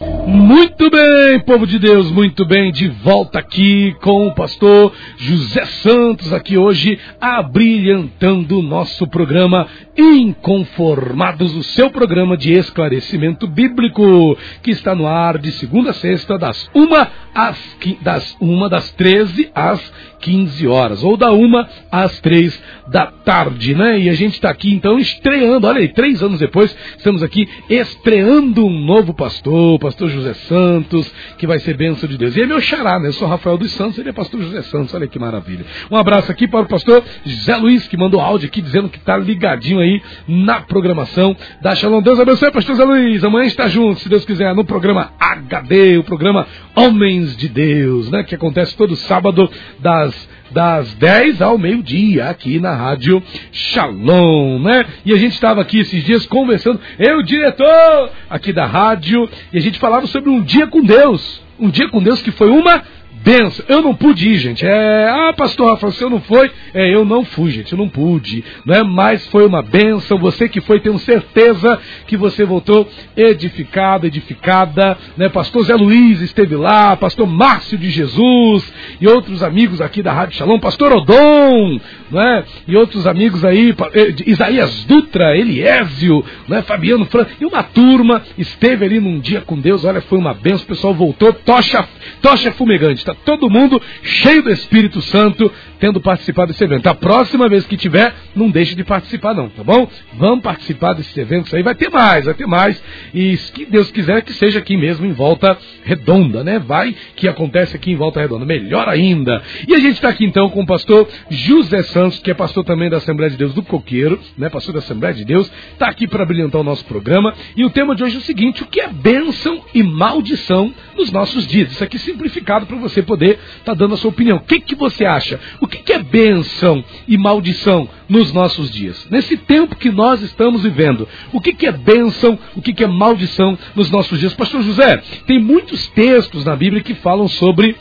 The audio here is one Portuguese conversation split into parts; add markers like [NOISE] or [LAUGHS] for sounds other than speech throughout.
Muito bem, povo de Deus, muito bem, de volta aqui com o pastor José Santos, aqui hoje, abrilhantando o nosso programa Inconformados, o seu programa de esclarecimento bíblico, que está no ar de segunda a sexta, das uma às, das uma das 13 às 15 horas, ou da uma às três da tarde, né? E a gente está aqui então estreando, olha aí, três anos depois, estamos aqui estreando um novo pastor, pastor José Santos, que vai ser bênção de Deus. E é meu xará, né? Eu sou Rafael dos Santos, ele é pastor José Santos, olha que maravilha. Um abraço aqui para o pastor José Luiz, que mandou áudio aqui dizendo que está ligadinho aí na programação da Shalom. Deus abençoe, pastor José Luiz. Amanhã está junto, se Deus quiser, no programa HD, o programa Homens de Deus, né? Que acontece todo sábado das das 10 ao meio-dia, aqui na Rádio Shalom, né? E a gente estava aqui esses dias conversando, eu, diretor, aqui da rádio, e a gente falava sobre um dia com Deus. Um dia com Deus que foi uma benção. Eu não pude ir, gente. É, ah, pastor Rafa, você não foi? É, eu não fui, gente. Eu não pude. Não é? Mas foi uma benção. Você que foi, tenho certeza que você voltou edificado, edificada. Né? Pastor Zé Luiz esteve lá, pastor Márcio de Jesus e outros amigos aqui da Rádio Shalom, pastor Odon, né? E outros amigos aí, eh, Isaías Dutra, Eliésio, né? Fabiano Fran, e uma turma esteve ali num dia com Deus. Olha, foi uma benção. O pessoal voltou, tocha, tocha fumegante. Tá todo mundo cheio do Espírito Santo, tendo participado desse evento. A próxima vez que tiver, não deixe de participar não, tá bom? Vamos participar desses eventos aí, vai ter mais, vai ter mais. E se Deus quiser que seja aqui mesmo em Volta Redonda, né? Vai que acontece aqui em Volta Redonda, melhor ainda. E a gente está aqui então com o pastor José Santos, que é pastor também da Assembleia de Deus do Coqueiro, né? Pastor da Assembleia de Deus, está aqui para brilhantar o nosso programa. E o tema de hoje é o seguinte: o que é bênção e maldição nos nossos dias? Isso aqui simplificado para você poder estar tá dando a sua opinião. O que, que você acha? O que, que é bênção e maldição nos nossos dias? Nesse tempo que nós estamos vivendo, o que, que é bênção, o que, que é maldição nos nossos dias? Pastor José, tem muitos textos na Bíblia que falam sobre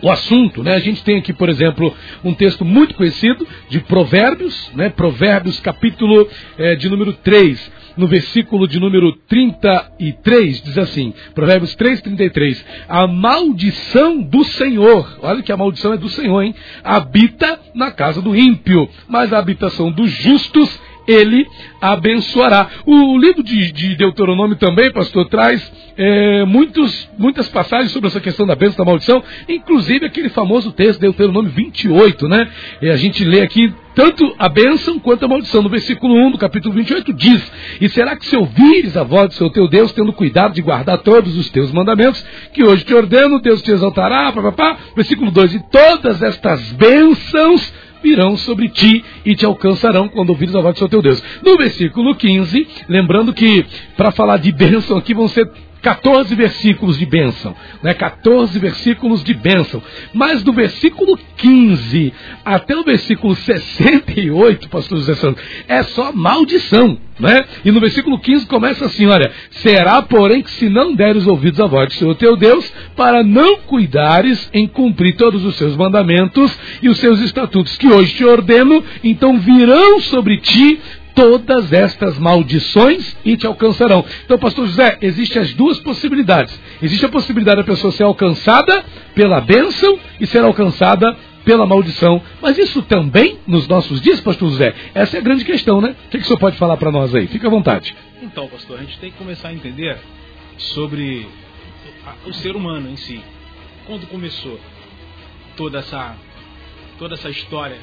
o assunto, né? A gente tem aqui, por exemplo, um texto muito conhecido de Provérbios, né? Provérbios, capítulo é, de número 3 no versículo de número 33, diz assim, Provérbios 3, 33, a maldição do Senhor, olha que a maldição é do Senhor, hein? Habita na casa do ímpio, mas a habitação dos justos ele abençoará. O livro de, de Deuteronômio também, pastor, traz é, muitos, muitas passagens sobre essa questão da bênção da maldição, inclusive aquele famoso texto, Deuteronômio 28, né? E a gente lê aqui tanto a bênção quanto a maldição. No versículo 1 do capítulo 28 diz: E será que se ouvires a voz do seu teu Deus, tendo cuidado de guardar todos os teus mandamentos, que hoje te ordeno, Deus te exaltará, papapá. Versículo 2: E todas estas bênçãos virão sobre ti e te alcançarão quando ouvires a voz do seu teu Deus. No versículo 15, lembrando que para falar de bênção aqui vão ser 14 versículos de bênção, né? 14 versículos de bênção. Mas do versículo 15 até o versículo 68, pastor José Santos, é só maldição, né? E no versículo 15 começa assim, olha, será porém que se não deres ouvidos à voz do Senhor teu Deus, para não cuidares em cumprir todos os seus mandamentos e os seus estatutos que hoje te ordeno, então virão sobre ti todas estas maldições e te alcançarão. Então, pastor José, existem as duas possibilidades. Existe a possibilidade da pessoa ser alcançada pela bênção e ser alcançada pela maldição. Mas isso também nos nossos dias, pastor José? Essa é a grande questão, né? O que, que o senhor pode falar para nós aí? Fique à vontade. Então, pastor, a gente tem que começar a entender sobre o ser humano em si. Quando começou toda essa, toda essa história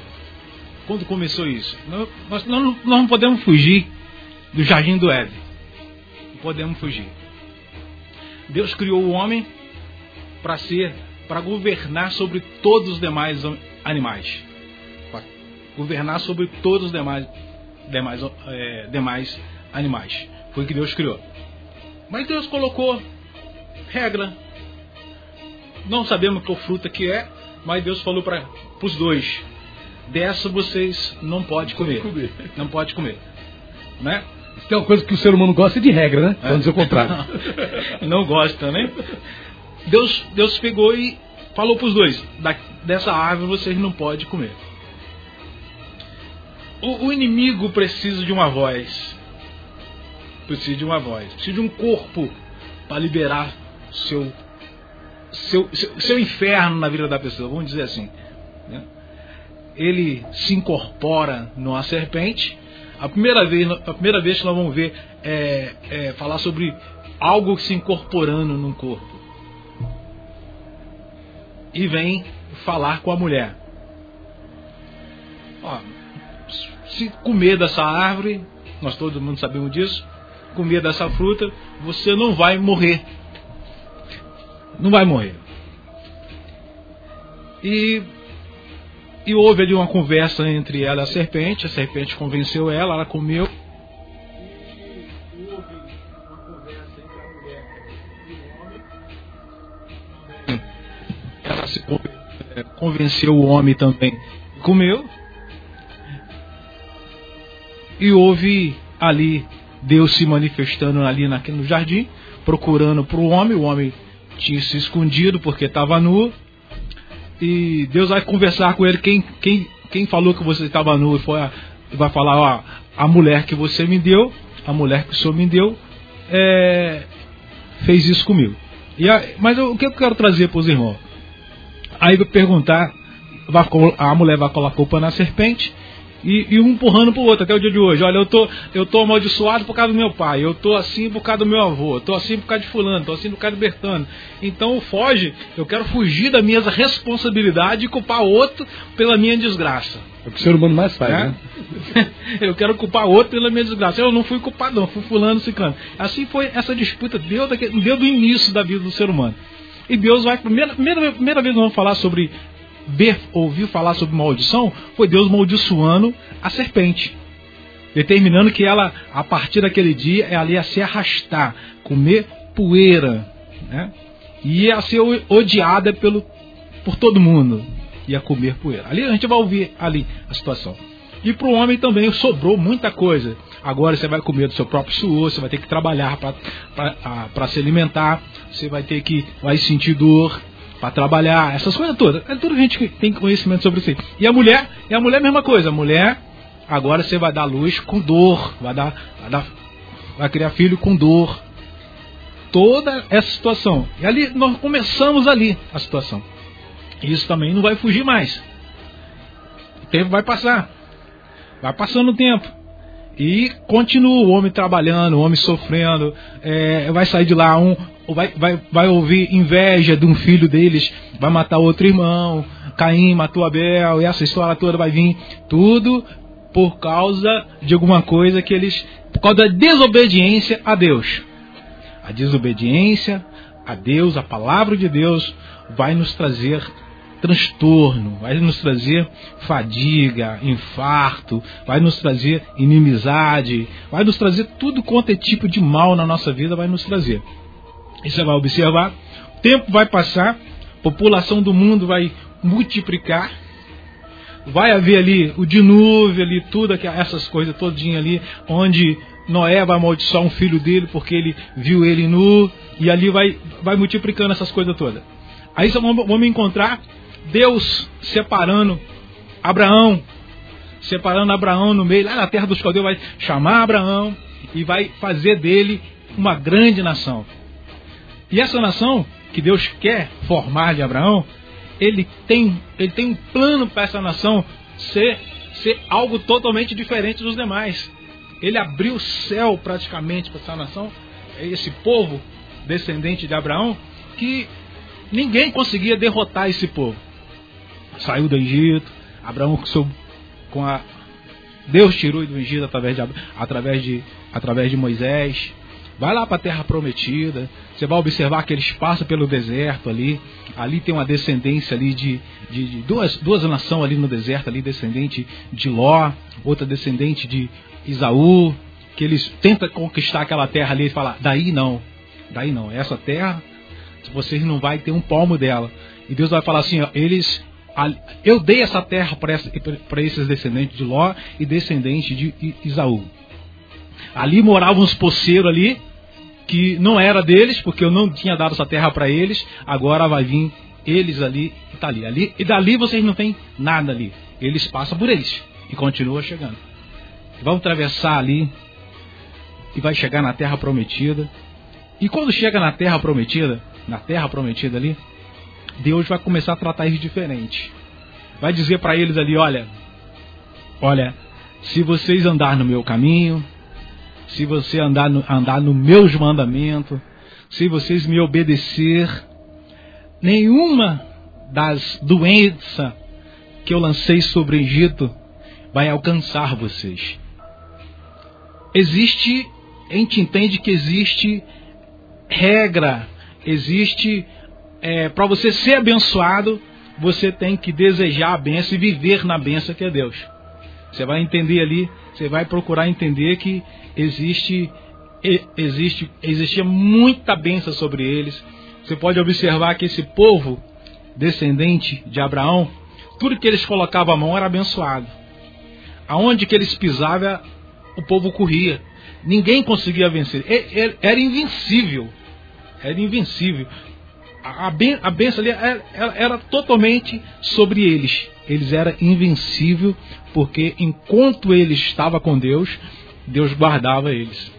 quando começou isso? Nós, nós, nós não podemos fugir do jardim do Éden. Não podemos fugir. Deus criou o homem para ser, para governar sobre todos os demais animais. Para governar sobre todos os demais, demais, é, demais animais. Foi o que Deus criou. Mas Deus colocou regra. Não sabemos qual fruta que é, mas Deus falou para os dois dessa vocês não pode comer. comer. Não pode comer. Né? Isso é uma coisa que o ser humano gosta de regra, né? Vamos dizer o contrário. [LAUGHS] não gosta, né? Deus, Deus pegou e falou para os dois: da, dessa árvore vocês não podem comer. o, o inimigo precisa de uma voz. Precisa de uma voz. Precisa de um corpo para liberar seu, seu, seu, seu, inferno na vida da pessoa. Vamos dizer assim. Né? Ele se incorpora numa serpente. A primeira vez, a primeira vez que nós vamos ver é, é falar sobre algo se incorporando num corpo. E vem falar com a mulher. Ó, se comer dessa árvore, nós todo mundo sabemos disso, comer dessa fruta, você não vai morrer. Não vai morrer. E, e houve ali uma conversa entre ela e a serpente, a serpente convenceu ela, ela comeu. Ela se é, convenceu o homem também, comeu. E houve ali Deus se manifestando ali naquele, no jardim, procurando para o homem. O homem tinha se escondido porque estava nu. E Deus vai conversar com ele. Quem, quem, quem falou que você estava nu foi a, vai falar: ó, a mulher que você me deu, a mulher que o senhor me deu, é, fez isso comigo. E a, mas eu, o que eu quero trazer para os irmãos? Aí vai perguntar, a mulher vai colocar a culpa na serpente e, e um empurrando pro outro até o dia de hoje. Olha, eu tô, eu tô amaldiçoado por causa do meu pai, eu tô assim por causa do meu avô, eu tô assim por causa de fulano, tô assim por causa do Bertano. Então foge, eu quero fugir da minha responsabilidade e culpar outro pela minha desgraça. É o que o ser humano mais faz, é? né? [LAUGHS] eu quero culpar outro pela minha desgraça. Eu não fui culpado, não, fui fulano, ciclano. Assim foi essa disputa, deu, daquele, deu do início da vida do ser humano. E Deus vai, primeira, primeira, primeira vez nós vamos falar sobre ver, ouviu falar sobre maldição, foi Deus maldiçoando a serpente. Determinando que ela, a partir daquele dia, ela ia se arrastar, comer poeira, né? E ia ser odiada pelo, por todo mundo. Ia comer poeira. Ali a gente vai ouvir ali a situação. E para o homem também sobrou muita coisa. Agora você vai comer do seu próprio suor, você vai ter que trabalhar para se alimentar, você vai ter que vai sentir dor, para trabalhar, essas coisas todas. É tudo gente que tem conhecimento sobre isso. E a mulher, e a mulher mesma coisa. A mulher, agora você vai dar luz com dor, vai dar, vai, dar, vai criar filho com dor. Toda essa situação. E ali nós começamos ali a situação. Isso também não vai fugir mais. O tempo vai passar. Vai passando o tempo. E continua o homem trabalhando, o homem sofrendo. É, vai sair de lá um, vai, vai, vai ouvir inveja de um filho deles, vai matar outro irmão, Caim matou Abel, e essa história toda vai vir, tudo por causa de alguma coisa que eles. por causa da desobediência a Deus. A desobediência a Deus, a palavra de Deus, vai nos trazer transtorno, vai nos trazer fadiga, infarto, vai nos trazer inimizade, vai nos trazer tudo quanto é tipo de mal na nossa vida, vai nos trazer. E você vai observar, o tempo vai passar, a população do mundo vai multiplicar, vai haver ali o dilúvio ali, tudo essas coisas todinha ali, onde Noé vai amaldiçoar um filho dele porque ele viu ele nu, e ali vai, vai multiplicando essas coisas todas. Aí vamos encontrar Deus separando Abraão, separando Abraão no meio, lá na terra dos caldeus, vai chamar Abraão e vai fazer dele uma grande nação. E essa nação que Deus quer formar de Abraão, ele tem, ele tem um plano para essa nação ser, ser algo totalmente diferente dos demais. Ele abriu o céu praticamente para essa nação, esse povo descendente de Abraão, que ninguém conseguia derrotar esse povo. Saiu do Egito, Abraão com a Deus tirou do Egito através de, através de, através de Moisés. Vai lá para a terra prometida. Você vai observar que eles passam pelo deserto ali. Ali tem uma descendência ali de, de, de duas, duas nações ali no deserto, ali descendente de Ló, outra descendente de Isaú, que eles tentam conquistar aquela terra ali e falar, daí não, daí não, essa terra, vocês não vai ter um palmo dela. E Deus vai falar assim, ó, eles eu dei essa terra para esses descendentes de Ló e descendentes de Isaú. Ali moravam uns poceiros ali, que não era deles, porque eu não tinha dado essa terra para eles, agora vai vir eles ali e tá ali. ali. E dali vocês não tem nada ali. Eles passam por eles e continua chegando. vão atravessar ali e vai chegar na terra prometida. E quando chega na terra prometida, na terra prometida ali, Deus vai começar a tratar eles diferente. Vai dizer para eles ali, olha, olha, se vocês andar no meu caminho, se você andar no, andar no meus mandamentos, se vocês me obedecer, nenhuma das doenças que eu lancei sobre o Egito vai alcançar vocês. Existe, a gente entende que existe regra, existe é, para você ser abençoado, você tem que desejar a benção e viver na benção que é Deus. Você vai entender ali, você vai procurar entender que existe existe existia muita benção sobre eles. Você pode observar que esse povo descendente de Abraão, tudo que eles colocavam a mão era abençoado. Aonde que eles pisavam, o povo corria. Ninguém conseguia vencer. Era invencível. Era invencível a, ben, a benção ali era, era, totalmente sobre eles. Eles eram invencíveis, porque enquanto eles estavam com Deus, Deus guardava eles.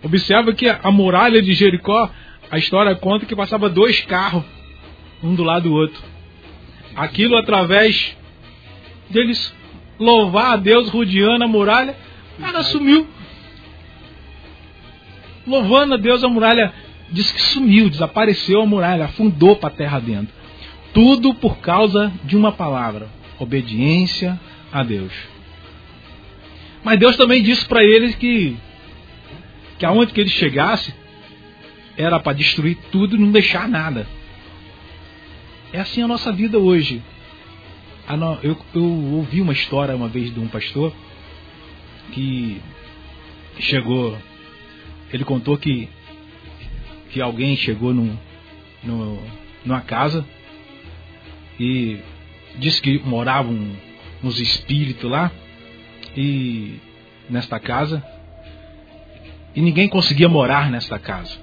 Observa que a muralha de Jericó, a história conta que passava dois carros, um do lado do outro. Aquilo através deles louvar a Deus rodeando a muralha, ela sumiu. Louvando a Deus, a muralha diz que sumiu, desapareceu a muralha, afundou para a terra dentro. Tudo por causa de uma palavra: obediência a Deus. Mas Deus também disse para eles que, que aonde que eles chegassem era para destruir tudo e não deixar nada. É assim a nossa vida hoje. Eu, eu ouvi uma história uma vez de um pastor que chegou, ele contou que que alguém chegou num, num, numa casa e disse que moravam uns espíritos lá e nesta casa e ninguém conseguia morar nesta casa.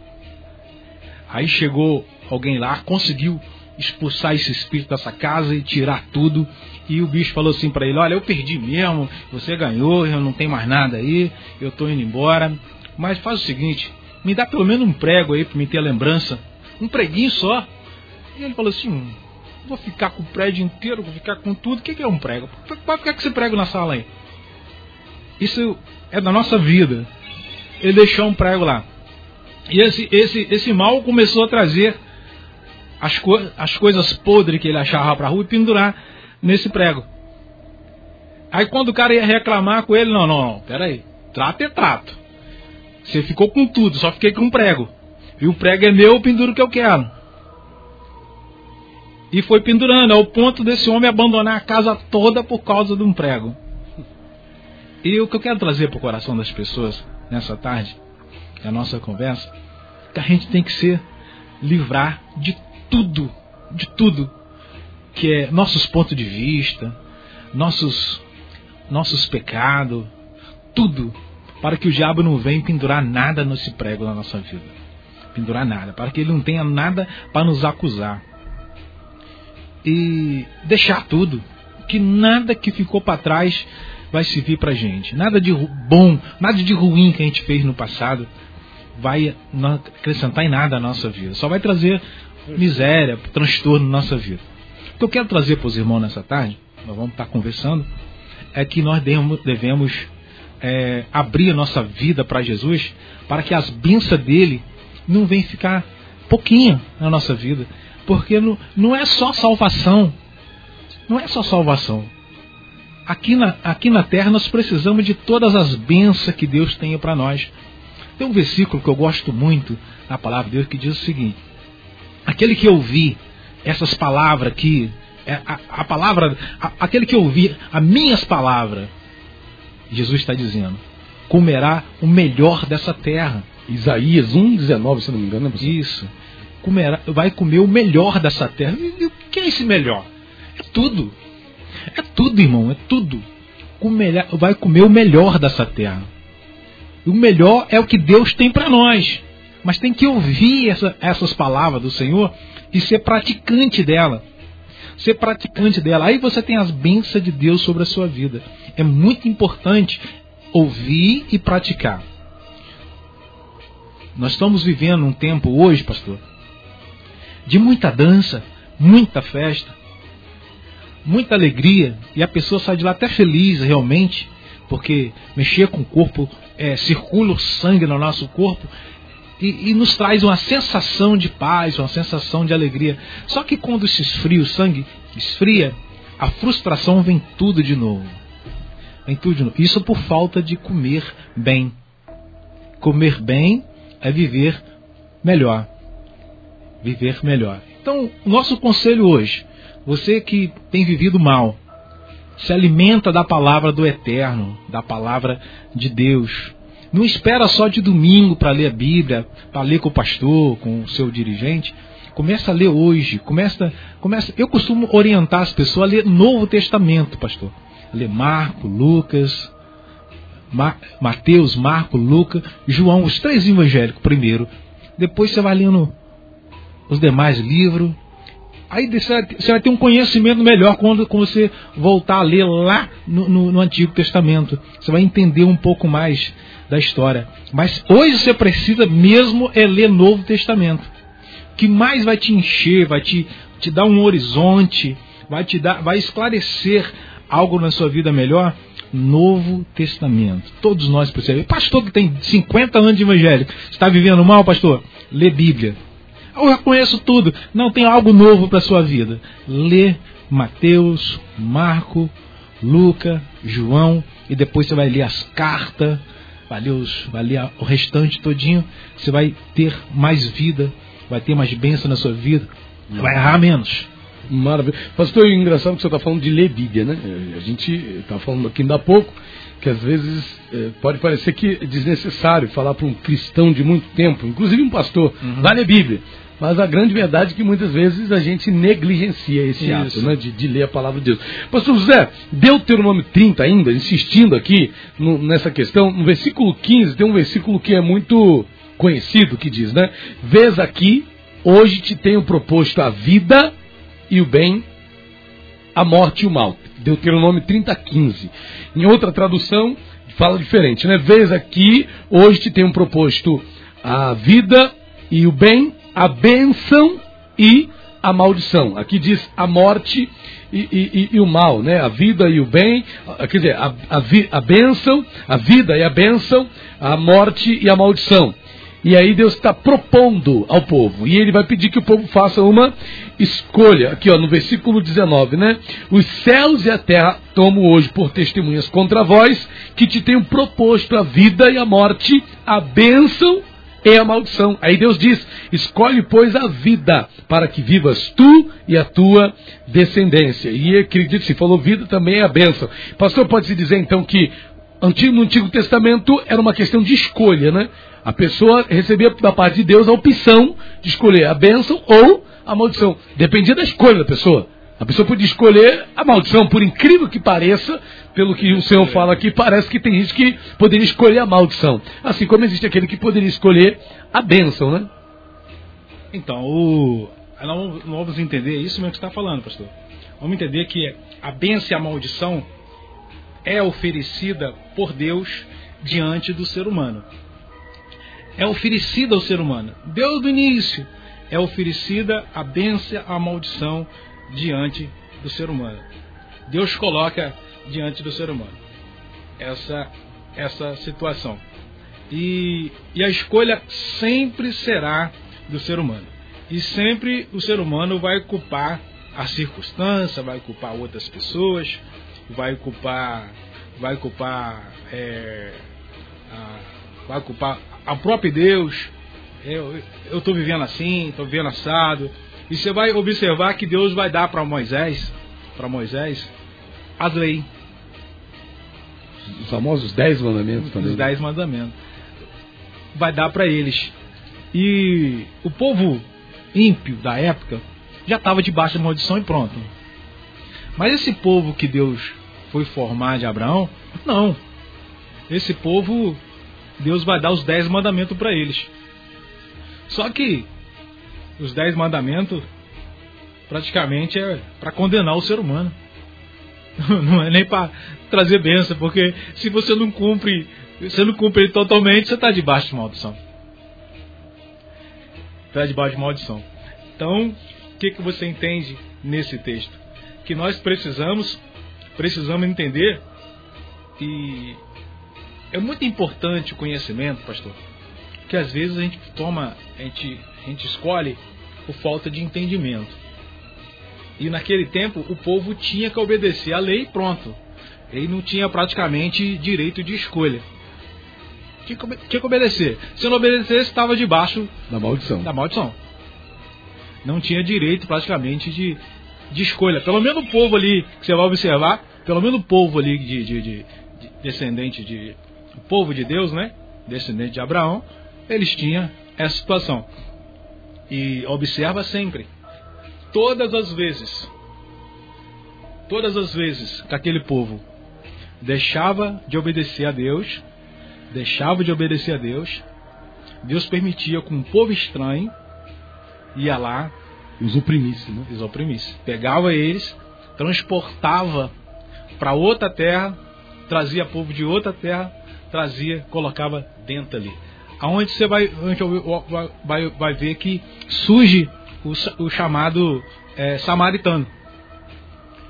Aí chegou alguém lá, conseguiu expulsar esse espírito dessa casa e tirar tudo. E o bicho falou assim para ele: Olha, eu perdi mesmo, você ganhou, eu não tenho mais nada aí, eu tô indo embora. Mas faz o seguinte: me dá pelo menos um prego aí para me ter a lembrança. Um preguinho só. E ele falou assim: vou ficar com o prédio inteiro, vou ficar com tudo. O que é um prego? Vai ficar com esse prego na sala aí. Isso é da nossa vida. Ele deixou um prego lá. E esse, esse, esse mal começou a trazer as, co as coisas podres que ele achava para rua e pendurar nesse prego. Aí quando o cara ia reclamar com ele, não, não, não, peraí, trato é trato. Você ficou com tudo, só fiquei com um prego. E o prego é meu, eu penduro o que eu quero. E foi pendurando, ao ponto desse homem abandonar a casa toda por causa de um prego. E o que eu quero trazer para o coração das pessoas nessa tarde, a nossa conversa, é que a gente tem que ser livrar de tudo, de tudo que é nossos pontos de vista, nossos nossos pecados, tudo para que o diabo não venha pendurar nada nesse prego na nossa vida. Pendurar nada, para que ele não tenha nada para nos acusar. E deixar tudo, que nada que ficou para trás vai servir para gente. Nada de bom, nada de ruim que a gente fez no passado vai acrescentar em nada a nossa vida. Só vai trazer miséria, transtorno na nossa vida. O que eu quero trazer para os irmãos nessa tarde, nós vamos estar conversando, é que nós devemos é, abrir a nossa vida para Jesus, para que as bênçãos dele não venham ficar pouquinho na nossa vida. Porque não, não é só salvação. Não é só salvação. Aqui na, aqui na terra nós precisamos de todas as bênçãos que Deus tem para nós. Tem um versículo que eu gosto muito na palavra de Deus que diz o seguinte: Aquele que ouvir essas palavras aqui, é, a, a palavra, a, aquele que ouvir as minhas palavras Jesus está dizendo: comerá o melhor dessa terra. Isaías 1,19, se não me engano. Né, Isso. Comerá, vai comer o melhor dessa terra. E o que é esse melhor? É tudo. É tudo, irmão, é tudo. Comerá, vai comer o melhor dessa terra. O melhor é o que Deus tem para nós. Mas tem que ouvir essa, essas palavras do Senhor e ser praticante dela. Ser praticante dela. Aí você tem as bênçãos de Deus sobre a sua vida é muito importante ouvir e praticar. Nós estamos vivendo um tempo hoje, pastor, de muita dança, muita festa, muita alegria, e a pessoa sai de lá até feliz realmente, porque mexer com o corpo, é, circula o sangue no nosso corpo e, e, nos traz uma sensação de paz, uma sensação de alegria. Só que quando se esfria o sangue, esfria, a frustração vem tudo de novo. Vem tudo de novo. Isso por falta de comer bem. Comer bem é viver melhor. Viver melhor. Então, nosso conselho hoje, você que tem vivido mal, se alimenta da palavra do Eterno, da palavra de Deus. Não espera só de domingo para ler a Bíblia, para ler com o pastor, com o seu dirigente. Começa a ler hoje. Começa, começa. Eu costumo orientar as pessoas a ler Novo Testamento, pastor. Ler Marco, Lucas, Mateus, Marco, Lucas, João, os três evangélicos primeiro. Depois você vai lendo os demais livros. Aí você vai ter um conhecimento melhor quando, quando você voltar a ler lá no, no, no, Antigo Testamento. Você vai entender um pouco mais da história. Mas hoje você precisa mesmo é ler Novo Testamento. Que mais vai te encher, vai te, te dar um horizonte, vai te dar, vai esclarecer algo na sua vida melhor Novo Testamento. Todos nós precisamos. Pastor que tem 50 anos de evangelho, está vivendo mal, pastor? Lê Bíblia. Eu já conheço tudo. Não tem algo novo para sua vida. Lê Mateus, Marco, Luca, João e depois você vai ler as cartas, vai ler, os, vai ler o restante todinho. Você vai ter mais vida, vai ter mais bênção na sua vida, vai errar menos. Maravilha. Pastor, é engraçado que você está falando de ler Bíblia, né? A gente está falando aqui ainda há pouco que às vezes é, pode parecer que é desnecessário falar para um cristão de muito tempo, inclusive um pastor, uhum. vai ler Bíblia. Mas a grande verdade é que muitas vezes a gente negligencia esse Isso. ato né, de, de, ler a palavra de Deus. Pastor José, Deuteronômio 30 ainda, insistindo aqui no, nessa questão, no versículo 15 tem um versículo que é muito conhecido que diz, né? Vês aqui, hoje te tenho proposto a vida e o bem, a morte e o mal. Deuteronômio 30, 15. Em outra tradução, fala diferente, né? Vês aqui, hoje te tenho proposto a vida e o bem, a bênção e a maldição. Aqui diz a morte e, e, e, o mal, né? A vida e o bem, quer dizer, a, a, a bênção, a vida e a bênção, a morte e a maldição. E aí Deus está propondo ao povo. E ele vai pedir que o povo faça uma escolha. Aqui ó, no versículo 19, né? Os céus e a terra tomo hoje por testemunhas contra vós, que te tenho proposto a vida e a morte, a bênção e a maldição. Aí Deus diz: escolhe, pois, a vida, para que vivas tu e a tua descendência. E acredito, se falou vida, também é a bênção. Pastor, pode-se dizer então que no Antigo Testamento era uma questão de escolha, né? A pessoa recebia da parte de Deus a opção de escolher a bênção ou a maldição. Dependia da escolha da pessoa. A pessoa podia escolher a maldição, por incrível que pareça, pelo que o Senhor fala aqui, parece que tem gente que poderia escolher a maldição. Assim como existe aquele que poderia escolher a bênção, né? Então, o... não vamos entender isso mesmo que você está falando, pastor. Vamos entender que a bênção e a maldição é oferecida por Deus diante do ser humano é oferecida ao ser humano. Deus do início é oferecida a bênção, a maldição diante do ser humano. Deus coloca diante do ser humano essa, essa situação. E, e a escolha sempre será do ser humano. E sempre o ser humano vai culpar a circunstância, vai culpar outras pessoas, vai culpar, vai culpar, é, a, vai culpar ao próprio Deus. Eu estou vivendo assim, estou vivendo assado. E você vai observar que Deus vai dar para Moisés, para Moisés, as leis. Os famosos dez mandamentos também. Os dez mandamentos. Vai dar para eles. E o povo ímpio da época já estava debaixo da maldição e pronto. Mas esse povo que Deus foi formar de Abraão, não. Esse povo Deus vai dar os dez mandamentos para eles. Só que os dez mandamentos praticamente é para condenar o ser humano. [LAUGHS] Não é nem para trazer bênção, porque se você não cumpre, você não cumpre ele totalmente, você está debaixo de maldição. Está debaixo de maldição. Então, o que, que você entende nesse texto? Que nós precisamos, precisamos entender e é muito importante o conhecimento, pastor, que às vezes a gente toma, a gente, a gente escolhe por falta de entendimento. E naquele tempo o povo tinha que obedecer a lei e pronto. Ele não tinha praticamente direito de escolha. Tinha que, tinha que obedecer. Se não obedecesse, estava debaixo da maldição. da maldição. Não tinha direito praticamente de, de escolha. Pelo menos o povo ali, que você vai observar, pelo menos o povo ali de, de, de, de descendente de. O povo de Deus, né? Descendente de Abraão, eles tinham essa situação. E observa sempre, todas as vezes, todas as vezes que aquele povo deixava de obedecer a Deus, deixava de obedecer a Deus, Deus permitia que um povo estranho ia lá e os oprimisse, né? Os oprimisse. Pegava eles, transportava para outra terra, trazia povo de outra terra, trazia, colocava dentro ali. Aonde você vai, vai, vai ver que surge o, o chamado é, samaritano.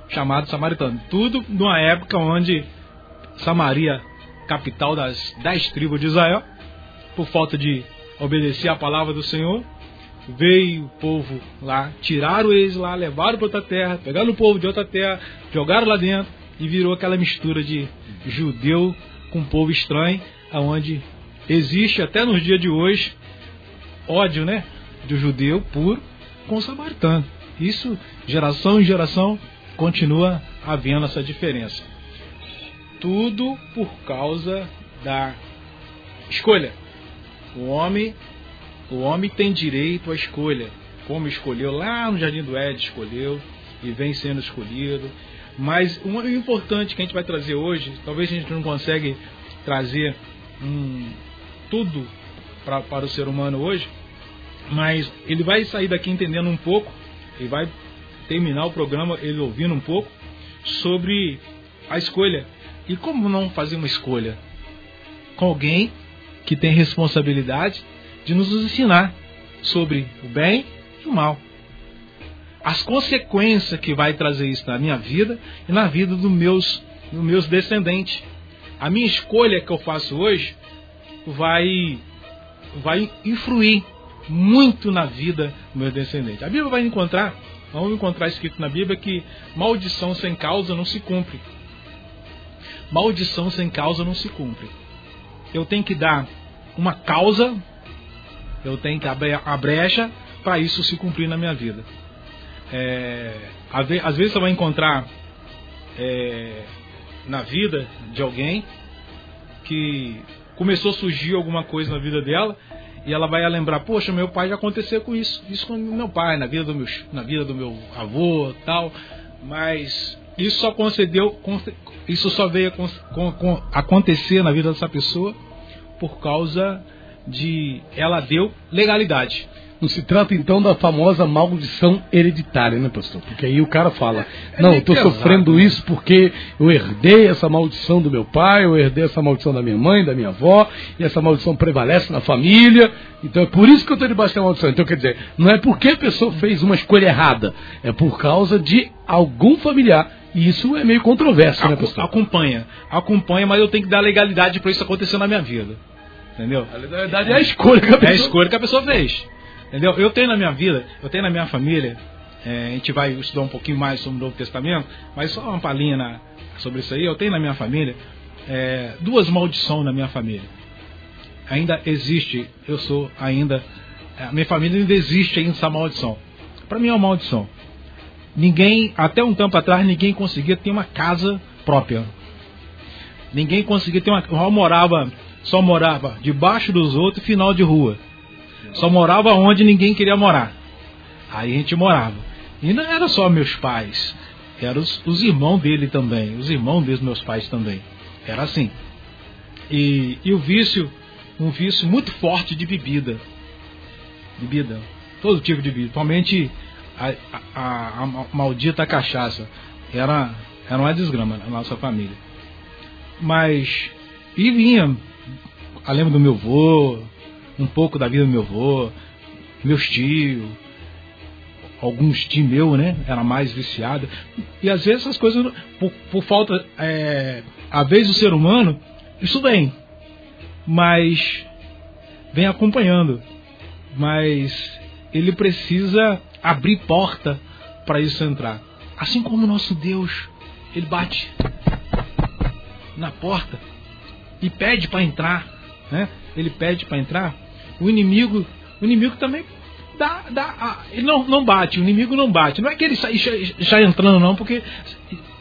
Chamado samaritano. Tudo numa época onde Samaria, capital das dez tribos de Israel, por falta de obedecer à palavra do Senhor, veio o povo lá, tiraram eles lá, levaram para outra terra, pegaram o povo de outra terra, jogaram lá dentro e virou aquela mistura de judeu com povo estranho, aonde existe até nos dias de hoje ódio, né, do judeu puro com o samaritano. Isso, geração em geração, continua havendo essa diferença. Tudo por causa da escolha. O homem, o homem tem direito à escolha. Como escolheu lá no Jardim do Éden, escolheu e vem sendo escolhido. Mas o importante que a gente vai trazer hoje, talvez a gente não consegue trazer um, tudo pra, para o ser humano hoje, mas ele vai sair daqui entendendo um pouco, ele vai terminar o programa ele ouvindo um pouco sobre a escolha. E como não fazer uma escolha? Com alguém que tem responsabilidade de nos ensinar sobre o bem e o mal. As consequências que vai trazer isso na minha vida e na vida dos meus, dos meus descendentes. A minha escolha que eu faço hoje vai, vai influir muito na vida do meu descendente. A Bíblia vai encontrar, vamos encontrar escrito na Bíblia que maldição sem causa não se cumpre. Maldição sem causa não se cumpre. Eu tenho que dar uma causa, eu tenho que abrir a brecha para isso se cumprir na minha vida. É, às vezes você vai encontrar é, na vida de alguém que começou a surgir alguma coisa na vida dela e ela vai lembrar, poxa, meu pai já aconteceu com isso, isso com meu pai, na vida do meu, na vida do meu avô, tal, mas isso só concedeu, isso só veio acontecer na vida dessa pessoa por causa de ela deu legalidade. Não se trata então da famosa maldição hereditária, né, pastor? Porque aí o cara fala: é Não, estou sofrendo né? isso porque eu herdei essa maldição do meu pai, eu herdei essa maldição da minha mãe, da minha avó, e essa maldição prevalece na família, então é por isso que eu estou debaixo da maldição. Então quer dizer, não é porque a pessoa fez uma escolha errada, é por causa de algum familiar. E isso é meio controverso, né, pastor? Acompanha, acompanha, mas eu tenho que dar legalidade para isso acontecer na minha vida. Entendeu? A legalidade é a escolha que a pessoa, é a escolha que a pessoa fez. Entendeu? Eu tenho na minha vida, eu tenho na minha família, é, a gente vai estudar um pouquinho mais sobre o Novo Testamento, mas só uma palhinha na, sobre isso aí. Eu tenho na minha família é, duas maldições na minha família. Ainda existe, eu sou ainda, a minha família ainda existe ainda essa maldição. Para mim é uma maldição. Ninguém, até um tempo atrás, ninguém conseguia ter uma casa própria. Ninguém conseguia ter uma. Só morava, só morava debaixo dos outros, final de rua. Só morava onde ninguém queria morar. Aí a gente morava. E não era só meus pais, eram os, os irmãos dele também, os irmãos dos meus pais também. Era assim. E, e o vício, um vício muito forte de bebida. Bebida. Todo tipo de bebida. Principalmente a, a, a, a maldita cachaça. Era, Era uma desgrama na nossa família. Mas. E vinha. Eu lembro do meu avô, um pouco da vida do meu avô, meus tios, alguns tios meus, né? Era mais viciado. E às vezes essas coisas, por, por falta. É, às vezes o ser humano, isso vem. Mas vem acompanhando. Mas ele precisa abrir porta para isso entrar. Assim como o nosso Deus, ele bate na porta e pede para entrar, né? Ele pede para entrar. O inimigo, o inimigo também dá, dá, ele não, não bate, o inimigo não bate. Não é que ele sai já, já entrando não, porque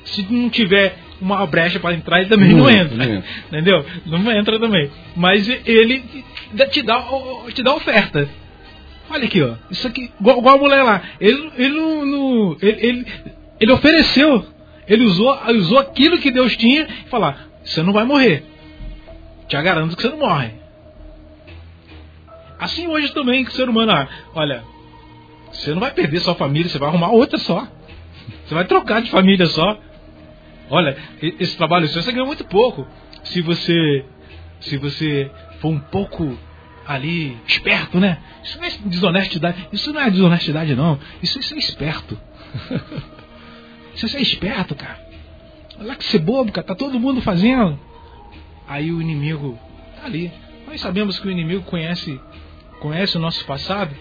se não tiver uma brecha para entrar, ele também não, não entra, não. [LAUGHS] entendeu? Não entra também. Mas ele te dá, te dá oferta. Olha aqui, ó. Isso aqui, igual, igual a mulher lá. Ele, ele não. não ele, ele, ele, ofereceu. Ele usou, usou aquilo que Deus tinha e falar: você não vai morrer. Te garanto que você não morre. Assim hoje também, que o ser humano, ah, olha, você não vai perder sua família, você vai arrumar outra só. Você vai trocar de família só. Olha, esse trabalho seu você ganha muito pouco. Se você se você for um pouco ali esperto, né? Isso não é desonestidade. Isso não é desonestidade, não. Isso, isso é esperto. [LAUGHS] isso é esperto, cara. Olha que ser bobo, cara. Tá todo mundo fazendo. Aí o inimigo tá ali. Nós sabemos que o inimigo conhece, conhece o nosso passado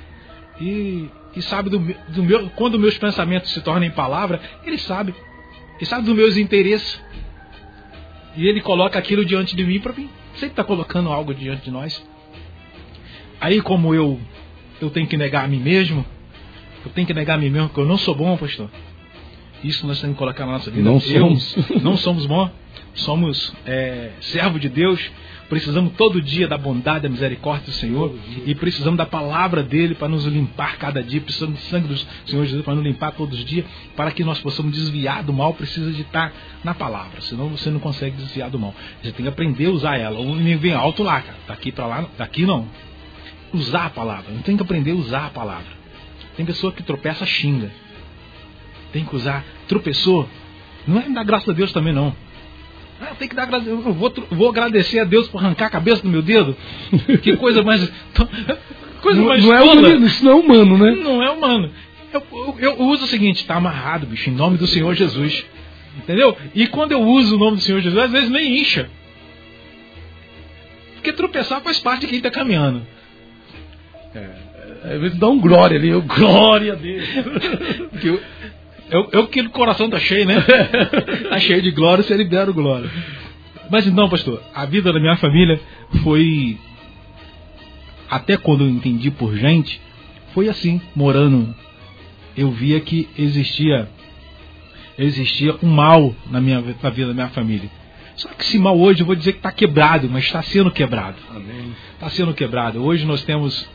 e, e sabe do, do meu, quando meus pensamentos se tornam em palavra, ele sabe. Ele sabe dos meus interesses. E ele coloca aquilo diante de mim para mim. Sempre está colocando algo diante de nós. Aí como eu eu tenho que negar a mim mesmo, eu tenho que negar a mim mesmo que eu não sou bom, pastor. Isso nós temos que colocar na nossa vida. Não eu, somos. Não somos bons. Somos é, servo de Deus. Precisamos todo dia da bondade, da misericórdia do Senhor. E precisamos da palavra dele para nos limpar cada dia. Precisamos do sangue do Senhor Jesus para nos limpar todos os dias. Para que nós possamos desviar do mal, precisa de estar na palavra. Senão você não consegue desviar do mal. Você tem que aprender a usar ela. O inimigo vem alto lá, cara. Daqui para lá, daqui não usar a palavra. Não tem que aprender a usar a palavra. Tem pessoa que tropeça, xinga. Tem que usar. Tropeçou. Não é dar graça a Deus também, não. Ah, tem que dar. Eu vou, vou agradecer a Deus por arrancar a cabeça do meu dedo. [LAUGHS] que coisa mais. [LAUGHS] Coisa não, mais não é humano, isso não é humano, né? Não é humano. Eu, eu, eu uso o seguinte: está amarrado, bicho, em nome do Senhor Jesus. Entendeu? E quando eu uso o nome do Senhor Jesus, às vezes nem incha. Porque tropeçar faz parte de quem está caminhando. É, às vezes dá um glória ali, eu, [LAUGHS] glória a Deus. Eu, eu, que o coração tá cheio, né? [LAUGHS] tá cheio de glória, você libera o glória. Mas não, pastor, a vida da minha família foi. Até quando eu entendi por gente, foi assim, morando. Eu via que existia existia um mal na minha na vida da minha família. Só que esse mal hoje eu vou dizer que está quebrado, mas está sendo quebrado. Está sendo quebrado. Hoje nós temos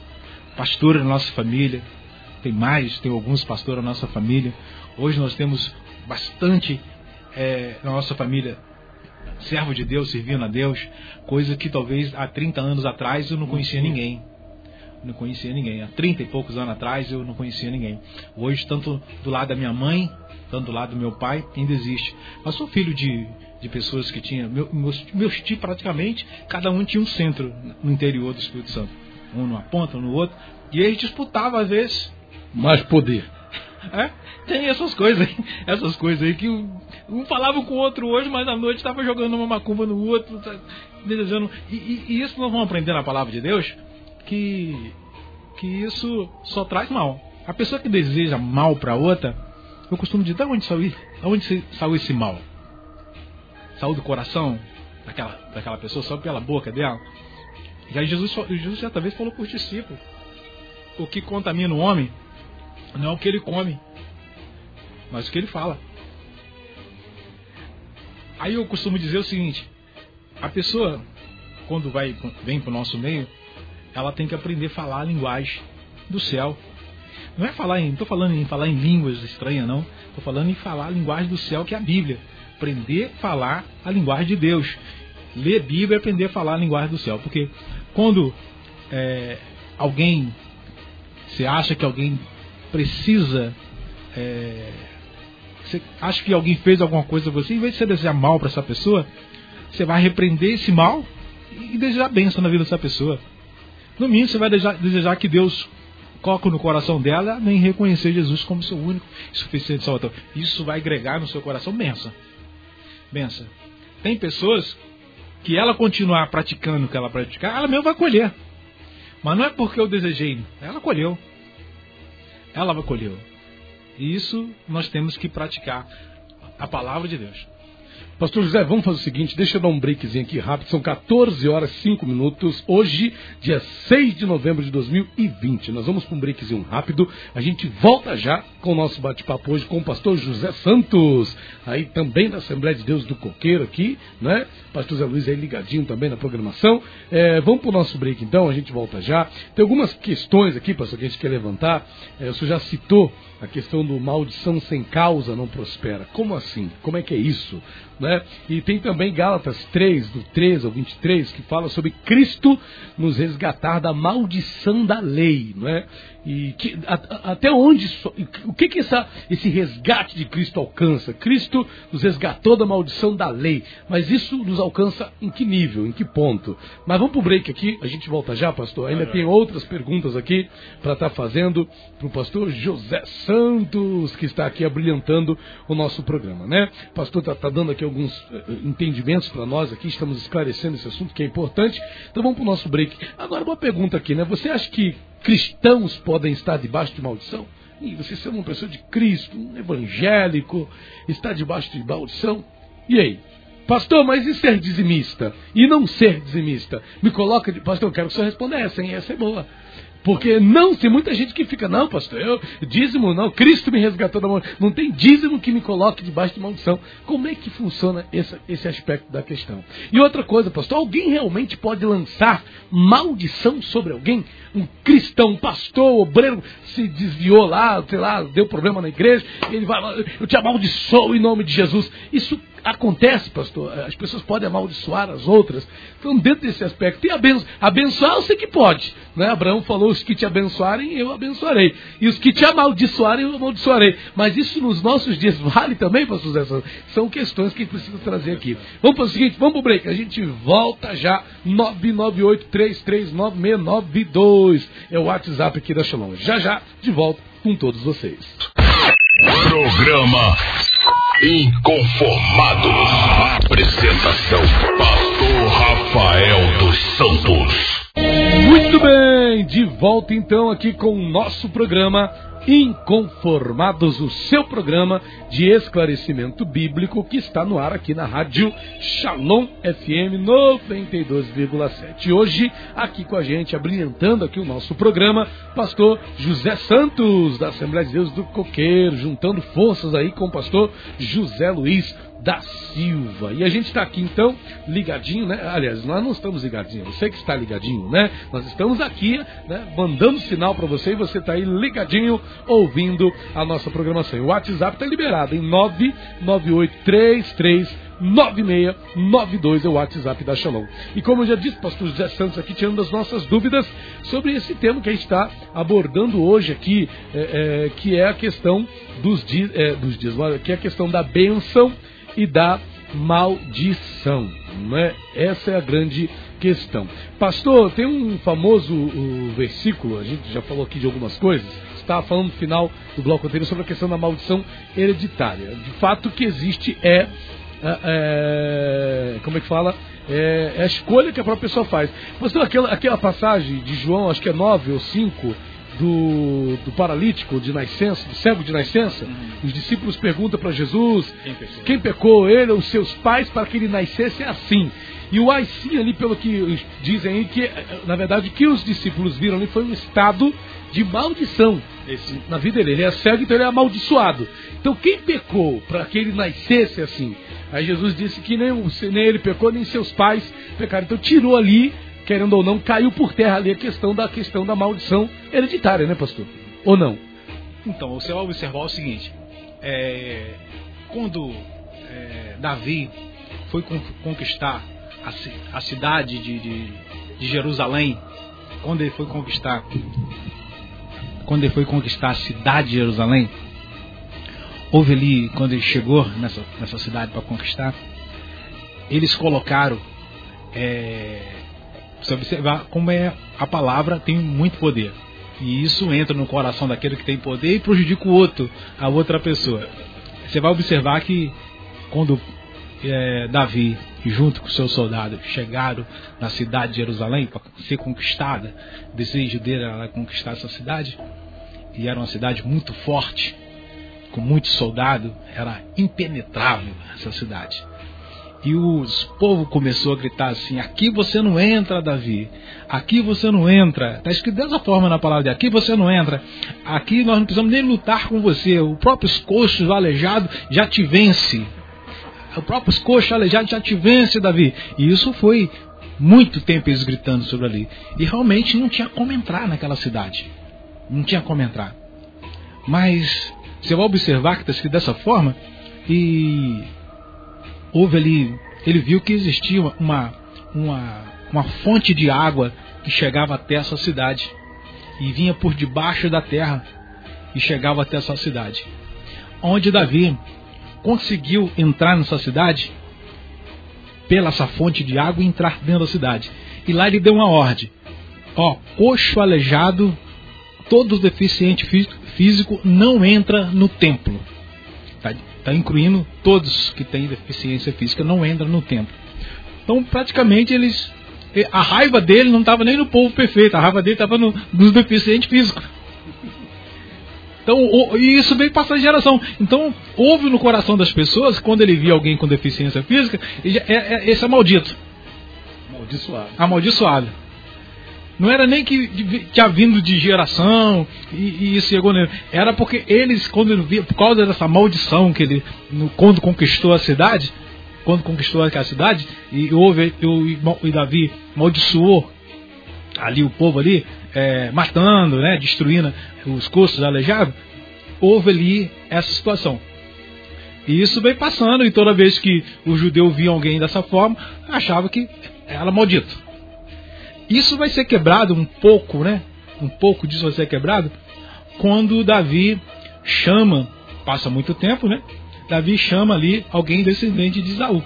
pastor na nossa família, tem mais, tem alguns pastores na nossa família. Hoje nós temos bastante é, na nossa família servo de Deus, servindo a Deus, coisa que talvez há 30 anos atrás eu não conhecia ninguém. Não conhecia ninguém. Há 30 e poucos anos atrás eu não conhecia ninguém. Hoje, tanto do lado da minha mãe, tanto do lado do meu pai, ainda existe. Mas sou filho de, de pessoas que tinham. Meu, meus, meus tios, praticamente, cada um tinha um centro no interior do Espírito Santo um numa ponta, um no outro, e eles disputavam às vezes. Mais poder. É? Tem essas coisas aí, [LAUGHS] essas coisas aí que um falava com o outro hoje, mas à noite estava jogando uma macumba no outro, tá desejando. E, e, e, isso nós vamos aprender na palavra de Deus que, que isso só traz mal. A pessoa que deseja mal para outra, eu costumo dizer, de onde saiu, onde saiu esse mal? Saiu do coração daquela, daquela pessoa, só pela boca dela? E aí Jesus, Jesus certa vez falou para os discípulos: o que contamina o homem não é o que ele come, mas o que ele fala. Aí eu costumo dizer o seguinte: a pessoa, quando vai, vem para o nosso meio, ela tem que aprender a falar a linguagem do céu. Não é falar em, estou falando em falar em línguas estranhas, não. Estou falando em falar a linguagem do céu, que é a Bíblia. Aprender a falar a linguagem de Deus. Ler Bíblia e aprender a falar a linguagem do céu. Porque quando é, alguém, você acha que alguém precisa é, você acha que alguém fez alguma coisa a você, em vez de você desejar mal para essa pessoa, você vai repreender esse mal e desejar bênção na vida dessa pessoa. No mínimo, você vai desejar, desejar que Deus coloque no coração dela nem reconhecer Jesus como seu único e suficiente Salvador. Isso vai agregar no seu coração benção. Benção. Tem pessoas que ela continuar praticando o que ela praticar, ela mesmo vai colher. Mas não é porque eu desejei, ela colheu. Ela vai colher. Isso nós temos que praticar a palavra de Deus. Pastor José, vamos fazer o seguinte, deixa eu dar um breakzinho aqui rápido, são 14 horas 5 minutos, hoje, dia 6 de novembro de 2020. Nós vamos para um breakzinho rápido, a gente volta já com o nosso bate-papo hoje com o pastor José Santos, aí também da Assembleia de Deus do Coqueiro aqui, né? Pastor Zé Luiz aí ligadinho também na programação. É, vamos para o nosso break então, a gente volta já. Tem algumas questões aqui, pastor, que a gente quer levantar. É, o senhor já citou a questão do maldição sem causa não prospera. Como assim? Como é que é isso? Né? E tem também Gálatas 3, do 13 ao 23, que fala sobre Cristo nos resgatar da maldição da lei. Não é? E que, a, até onde, o que, que essa, esse resgate de Cristo alcança? Cristo nos resgatou da maldição da lei, mas isso nos alcança em que nível, em que ponto? Mas vamos para o break aqui, a gente volta já, pastor. Ainda tem outras perguntas aqui para estar tá fazendo para o pastor José Santos, que está aqui abrilhantando o nosso programa, né? O pastor está tá dando aqui alguns uh, entendimentos para nós aqui, estamos esclarecendo esse assunto que é importante. Então vamos para o nosso break. Agora uma pergunta aqui, né? Você acha que cristãos podem estar debaixo de maldição? E você ser uma pessoa de Cristo, um evangélico, está debaixo de maldição? E aí? Pastor, mas e ser dizimista? E não ser dizimista? Me coloca de. Pastor, eu quero que senhor responda essa, hein? Essa é boa. Porque não, tem muita gente que fica, não, pastor, eu, dízimo não, Cristo me resgatou da maldição. Não tem dízimo que me coloque debaixo de maldição. Como é que funciona esse, esse aspecto da questão? E outra coisa, pastor, alguém realmente pode lançar maldição sobre alguém? Um cristão, um pastor, obreiro, se desviou lá, sei lá, deu problema na igreja, ele vai eu te amaldiçoo em nome de Jesus. Isso acontece, pastor. As pessoas podem amaldiçoar as outras. Então, dentro desse aspecto, e abenço, abençoar eu que pode. Né? Abraão falou: os que te abençoarem, eu abençoarei. E os que te amaldiçoarem, eu amaldiçoarei. Mas isso nos nossos dias vale também, pastor Zé São questões que preciso trazer aqui. Vamos para o seguinte: vamos para o break. A gente volta já. 998-339692 é o WhatsApp aqui da Shalom. Já já, de volta com todos vocês. Programa Inconformados. Apresentação: Pastor Rafael dos Santos. Muito bem, de volta então aqui com o nosso programa Inconformados, o seu programa de esclarecimento bíblico que está no ar aqui na rádio Shalom FM 92,7. Hoje, aqui com a gente, abrilhantando aqui o nosso programa, pastor José Santos, da Assembleia de Deus do Coqueiro, juntando forças aí com o pastor José Luiz da Silva. E a gente está aqui então ligadinho, né? Aliás, nós não estamos ligadinhos, você que está ligadinho, né? Nós estamos aqui, né? Mandando sinal para você e você está aí ligadinho ouvindo a nossa programação. O WhatsApp está liberado em 99833 9692 é o WhatsApp da Shalom. E como eu já disse, pastor José Santos aqui tirando as nossas dúvidas sobre esse tema que a gente está abordando hoje aqui, é, é, que é a questão dos dias, é, dos dias, que é a questão da bênção e da maldição. Não é? Essa é a grande questão. Pastor, tem um famoso versículo, a gente já falou aqui de algumas coisas, estava falando no final do bloco anterior sobre a questão da maldição hereditária. De fato, o que existe é, é, é como é que fala? É, é, a escolha que a própria pessoa faz. Pastor, aquela, aquela passagem de João, acho que é 9 ou 5, do, do paralítico de nascença, do cego de nascença, uhum. os discípulos perguntam para Jesus quem pecou? quem pecou, ele ou seus pais, para que ele nascesse assim. E o assim ali, pelo que dizem aí, que na verdade o que os discípulos viram ali foi um estado de maldição Esse. na vida dele. Ele é cego, então ele é amaldiçoado. Então quem pecou para que ele nascesse assim? Aí Jesus disse que nem, nem ele pecou, nem seus pais pecaram. Então tirou ali querendo ou não, caiu por terra ali a questão da questão da maldição hereditária, né, pastor? Ou não? Então, você vai observar o seguinte: é, quando é, Davi foi conquistar a, a cidade de, de, de, Jerusalém, quando ele foi conquistar, quando ele foi conquistar a cidade de Jerusalém, houve ali, quando ele chegou nessa, nessa cidade para conquistar, eles colocaram, é, você observar como é a palavra tem muito poder. E isso entra no coração daquele que tem poder e prejudica o outro, a outra pessoa. Você vai observar que quando é, Davi, junto com seus soldados, chegaram na cidade de Jerusalém para ser conquistada, o desejo dele era conquistar essa cidade, e era uma cidade muito forte, com muitos soldados, era impenetrável essa cidade. E o povo começou a gritar assim: Aqui você não entra, Davi. Aqui você não entra. Está escrito dessa forma na palavra de aqui você não entra. Aqui nós não precisamos nem lutar com você. O próprio coxo aleijado já te vence. O próprio coxo aleijado já te vence, Davi. E isso foi muito tempo eles gritando sobre ali. E realmente não tinha como entrar naquela cidade. Não tinha como entrar. Mas você vai observar que está escrito dessa forma. E houve ali, ele viu que existia uma, uma, uma fonte de água que chegava até essa cidade e vinha por debaixo da terra e chegava até essa cidade. Onde Davi conseguiu entrar nessa cidade pela essa fonte de água e entrar dentro da cidade. E lá ele deu uma ordem: ó, coxo aleijado, todo deficiente físico não entra no templo. Tá? está incluindo todos que têm deficiência física, não entram no templo. Então, praticamente, eles. A raiva dele não estava nem no povo perfeito, a raiva dele estava no, nos deficientes físicos. Então, o, e isso veio passar de geração. Então, houve no coração das pessoas, quando ele via alguém com deficiência física, é, é, esse é maldito. Amaldiçoado. Amaldiçoado. Não era nem que tinha vindo de geração e, e isso chegou nele. Era porque eles, quando ele via, por causa dessa maldição que ele, no, quando conquistou a cidade, quando conquistou aquela cidade, e houve, o, Davi maldiçoou ali o povo ali, é, matando, né, destruindo os custos aleijados, houve ali essa situação. E isso vem passando, e toda vez que o judeu via alguém dessa forma, achava que era maldito. Isso vai ser quebrado um pouco, né? Um pouco disso vai ser quebrado quando Davi chama, passa muito tempo, né? Davi chama ali alguém descendente de Isaú.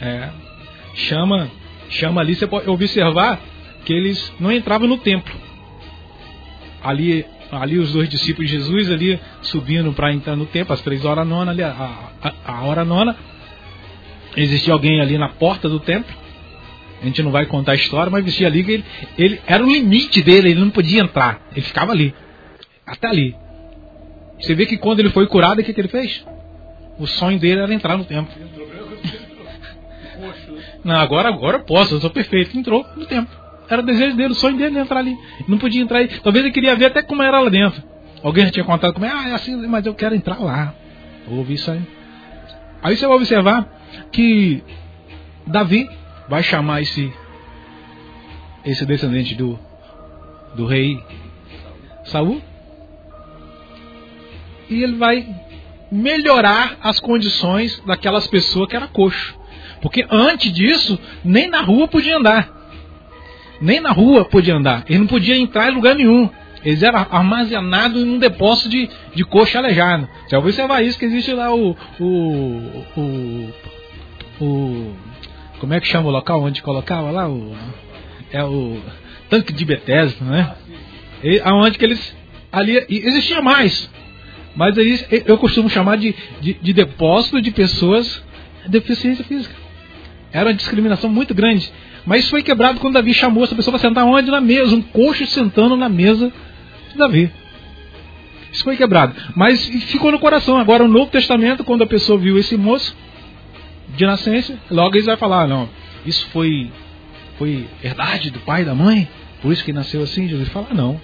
É, chama, chama ali, você pode observar que eles não entravam no templo. Ali, ali os dois discípulos de Jesus ali subindo para entrar no templo, às três horas nona, ali, a, a, a hora nona, existia alguém ali na porta do templo a gente não vai contar a história, mas vestia ali que ele, ele era o limite dele, ele não podia entrar. Ele ficava ali. Até ali. Você vê que quando ele foi curado, o que, que ele fez? O sonho dele era entrar no templo. Não, agora, agora eu posso, eu sou perfeito. Entrou no templo. Era o desejo dele, o sonho dele entrar ali. Não podia entrar aí. Talvez ele queria ver até como era lá dentro. Alguém já tinha contado como é, ah, é assim, mas eu quero entrar lá. Ouvi isso aí. Aí você vai observar que Davi vai chamar esse esse descendente do do rei Saul e ele vai melhorar as condições daquelas pessoas que era coxo. Porque antes disso, nem na rua podia andar. Nem na rua podia andar. Ele não podia entrar em lugar nenhum. Eles eram armazenados em um depósito de, de coxa aleijado. Você vai observar isso que existe lá o, o, o, o como é que chama o local onde colocava lá? O, é o tanque de Bethesda, né? E, aonde que eles. Ali existia mais. Mas eles, eu costumo chamar de, de, de depósito de pessoas deficiência física. Era uma discriminação muito grande. Mas foi quebrado quando Davi chamou essa pessoa para sentar onde? Na mesa. Um coxo sentando na mesa de Davi. Isso foi quebrado. Mas ficou no coração. Agora, no Novo Testamento, quando a pessoa viu esse moço, de nascença, logo eles vão falar, não, isso foi, foi herdade do pai e da mãe, por isso que nasceu assim. Jesus fala, não.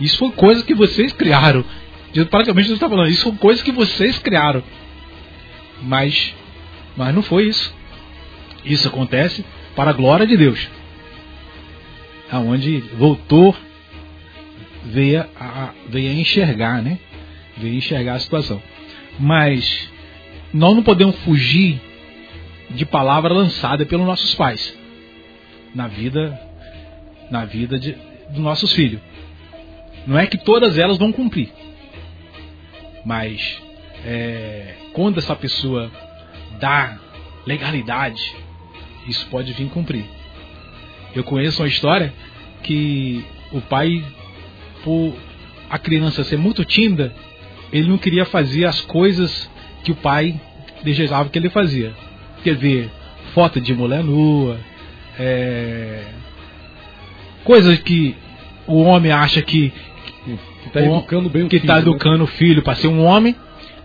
Isso foi coisa que vocês criaram. Jesus, praticamente Jesus está falando, isso foi coisa que vocês criaram. Mas, mas não foi isso. Isso acontece para a glória de Deus. Aonde voltou, veio a, veio a enxergar, né? Veio enxergar a situação. Mas nós não podemos fugir de palavra lançada pelos nossos pais na vida na vida de, dos nossos filhos. Não é que todas elas vão cumprir. Mas é, quando essa pessoa dá legalidade, isso pode vir cumprir. Eu conheço uma história que o pai, por a criança ser muito tímida, ele não queria fazer as coisas que o pai desejava que ele fazia. Quer ver foto de mulher nua, é, coisas que o homem acha que está educando bem o que filho. está né? educando o filho para ser um homem,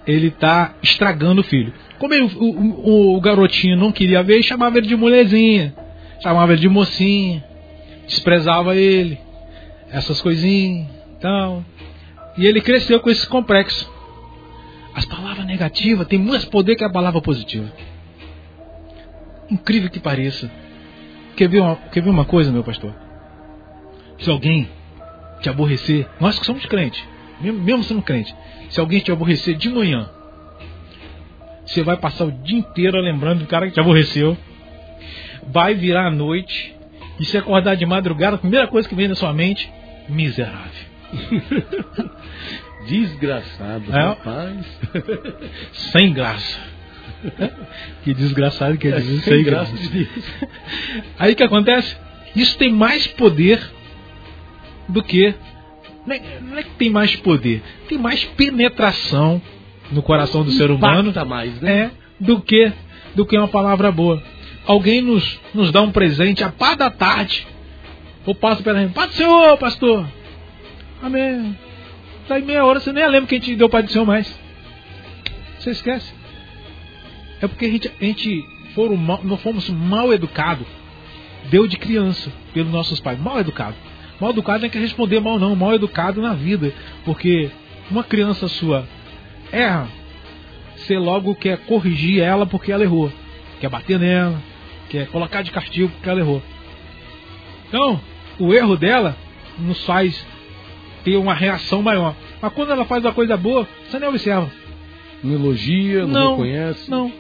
ele está estragando o filho. Como ele- o, o- o garotinho não queria ver, chamava ele de mulherzinha, chamava ele de mocinha, desprezava ele, essas coisinhas, então. E ele cresceu com esse complexo. As palavras negativas têm mais poder que a palavra positiva. Incrível que pareça. Quer ver uma, quer ver uma coisa, meu pastor? Se alguém te aborrecer, nós que somos crentes, mesmo, mesmo sendo crente, se alguém te aborrecer de manhã, você vai passar o dia inteiro lembrando do cara que te aborreceu, vai virar à noite, e se acordar de madrugada, a primeira coisa que vem na sua mente, miserável. [LAUGHS] Desgraçado, É. rapaz. [LAUGHS] Sem graça. [LAUGHS] que desgraçado que é dizer Sem graça graça. de Deus. [LAUGHS] Aí o que acontece? Isso tem mais poder do que. Não é, não é que tem mais poder, tem mais penetração no coração do ser humano mais, né? é do que do que uma palavra boa. Alguém nos, nos dá um presente a pá da tarde. Eu passo pela gente, Pai do Senhor, pastor. Amém. Daí meia hora você nem lembra que a gente deu Pai do Senhor mais. Você esquece. É porque a gente, a gente foram mal, nós fomos mal educados. Deu de criança pelos nossos pais. Mal educado. Mal educado não é que responder mal, não. Mal educado na vida. Porque uma criança sua erra, você logo quer corrigir ela porque ela errou. Quer bater nela, quer colocar de castigo porque ela errou. Então, o erro dela nos faz ter uma reação maior. Mas quando ela faz uma coisa boa, você nem observa. Não elogia, não, Não, reconhece. Não.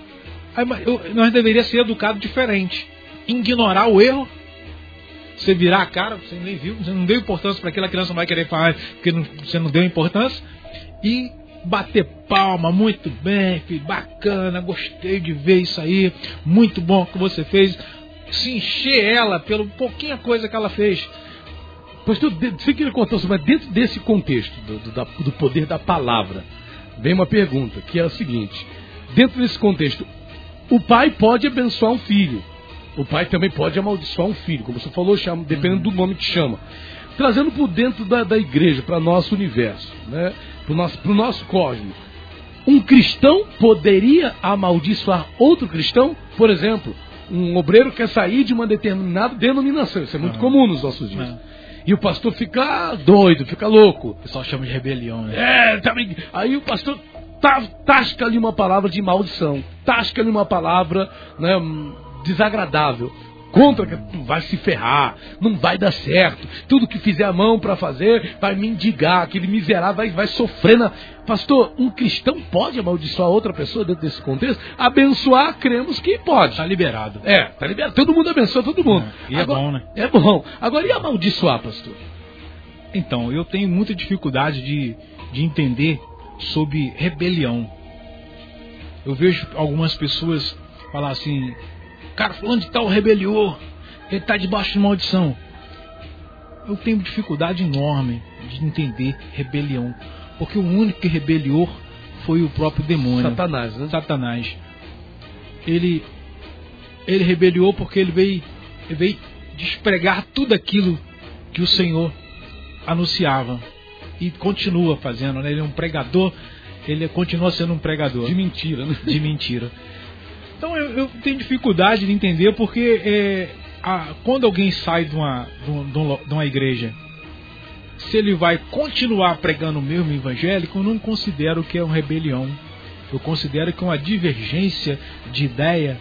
Aí, eu- nós deveríamos ser educados diferente. Ignorar o erro, você virar a cara, você nem viu, você não deu importância para aquela criança não vai querer falar porque não- você não deu importância. E bater palma, muito bem, filho, bacana, gostei de ver isso aí, muito bom o que você fez. Se encher ela pelo pouquinha coisa que ela fez. Pastor, de- você queria contar, mas dentro desse contexto do, do- da- do poder da palavra, vem uma pergunta, que é a seguinte: dentro desse contexto, o pai pode abençoar um filho, o pai também pode amaldiçoar um filho, como você falou, chama, dependendo do nome que chama. Trazendo por dentro da, da igreja, para nosso universo, né? para o nosso, pro nosso cosmos. Um cristão poderia amaldiçoar outro cristão? Por exemplo, um obreiro quer sair de uma determinada denominação, isso é muito Ah. comum nos nossos dias. Ah. E o pastor fica doido, fica louco. O pessoal chama de rebelião, né? É, também. Aí o pastor ta- tasca-lhe uma palavra de maldição, tasca-lhe uma palavra né, desagradável. Contra tu vai se ferrar, não vai dar certo. Tudo que fizer a mão para fazer vai mendigar, aquele miserável vai, vai sofrer. Na... Pastor, um cristão pode amaldiçoar outra pessoa dentro desse contexto? Abençoar, cremos que pode. Tá liberado. É, tá liberado. Todo mundo abençoa todo mundo. É, e é bom, né? É bom. Agora, e amaldiçoar, pastor? Então, eu tenho muita dificuldade de, de entender sobre rebelião. Eu vejo algumas pessoas falar assim, cara, fulano de tal rebeliou, ele está debaixo de maldição. Eu tenho dificuldade enorme de entender rebelião, porque o único que rebeliou foi o próprio demônio. Satanás, né? Satanás. Ele ele rebeliou porque ele veio, ele veio despregar tudo aquilo que o Senhor anunciava e continua fazendo, né? Ele é um pregador, ele continua sendo um pregador De mentira, né? de mentira. Então eu, eu tenho dificuldade de entender porque é, a- quando alguém sai de uma, de, um- de um uma igreja, se ele vai continuar pregando o mesmo evangélico, eu não considero que é uma rebelião. Eu considero que é uma divergência de ideia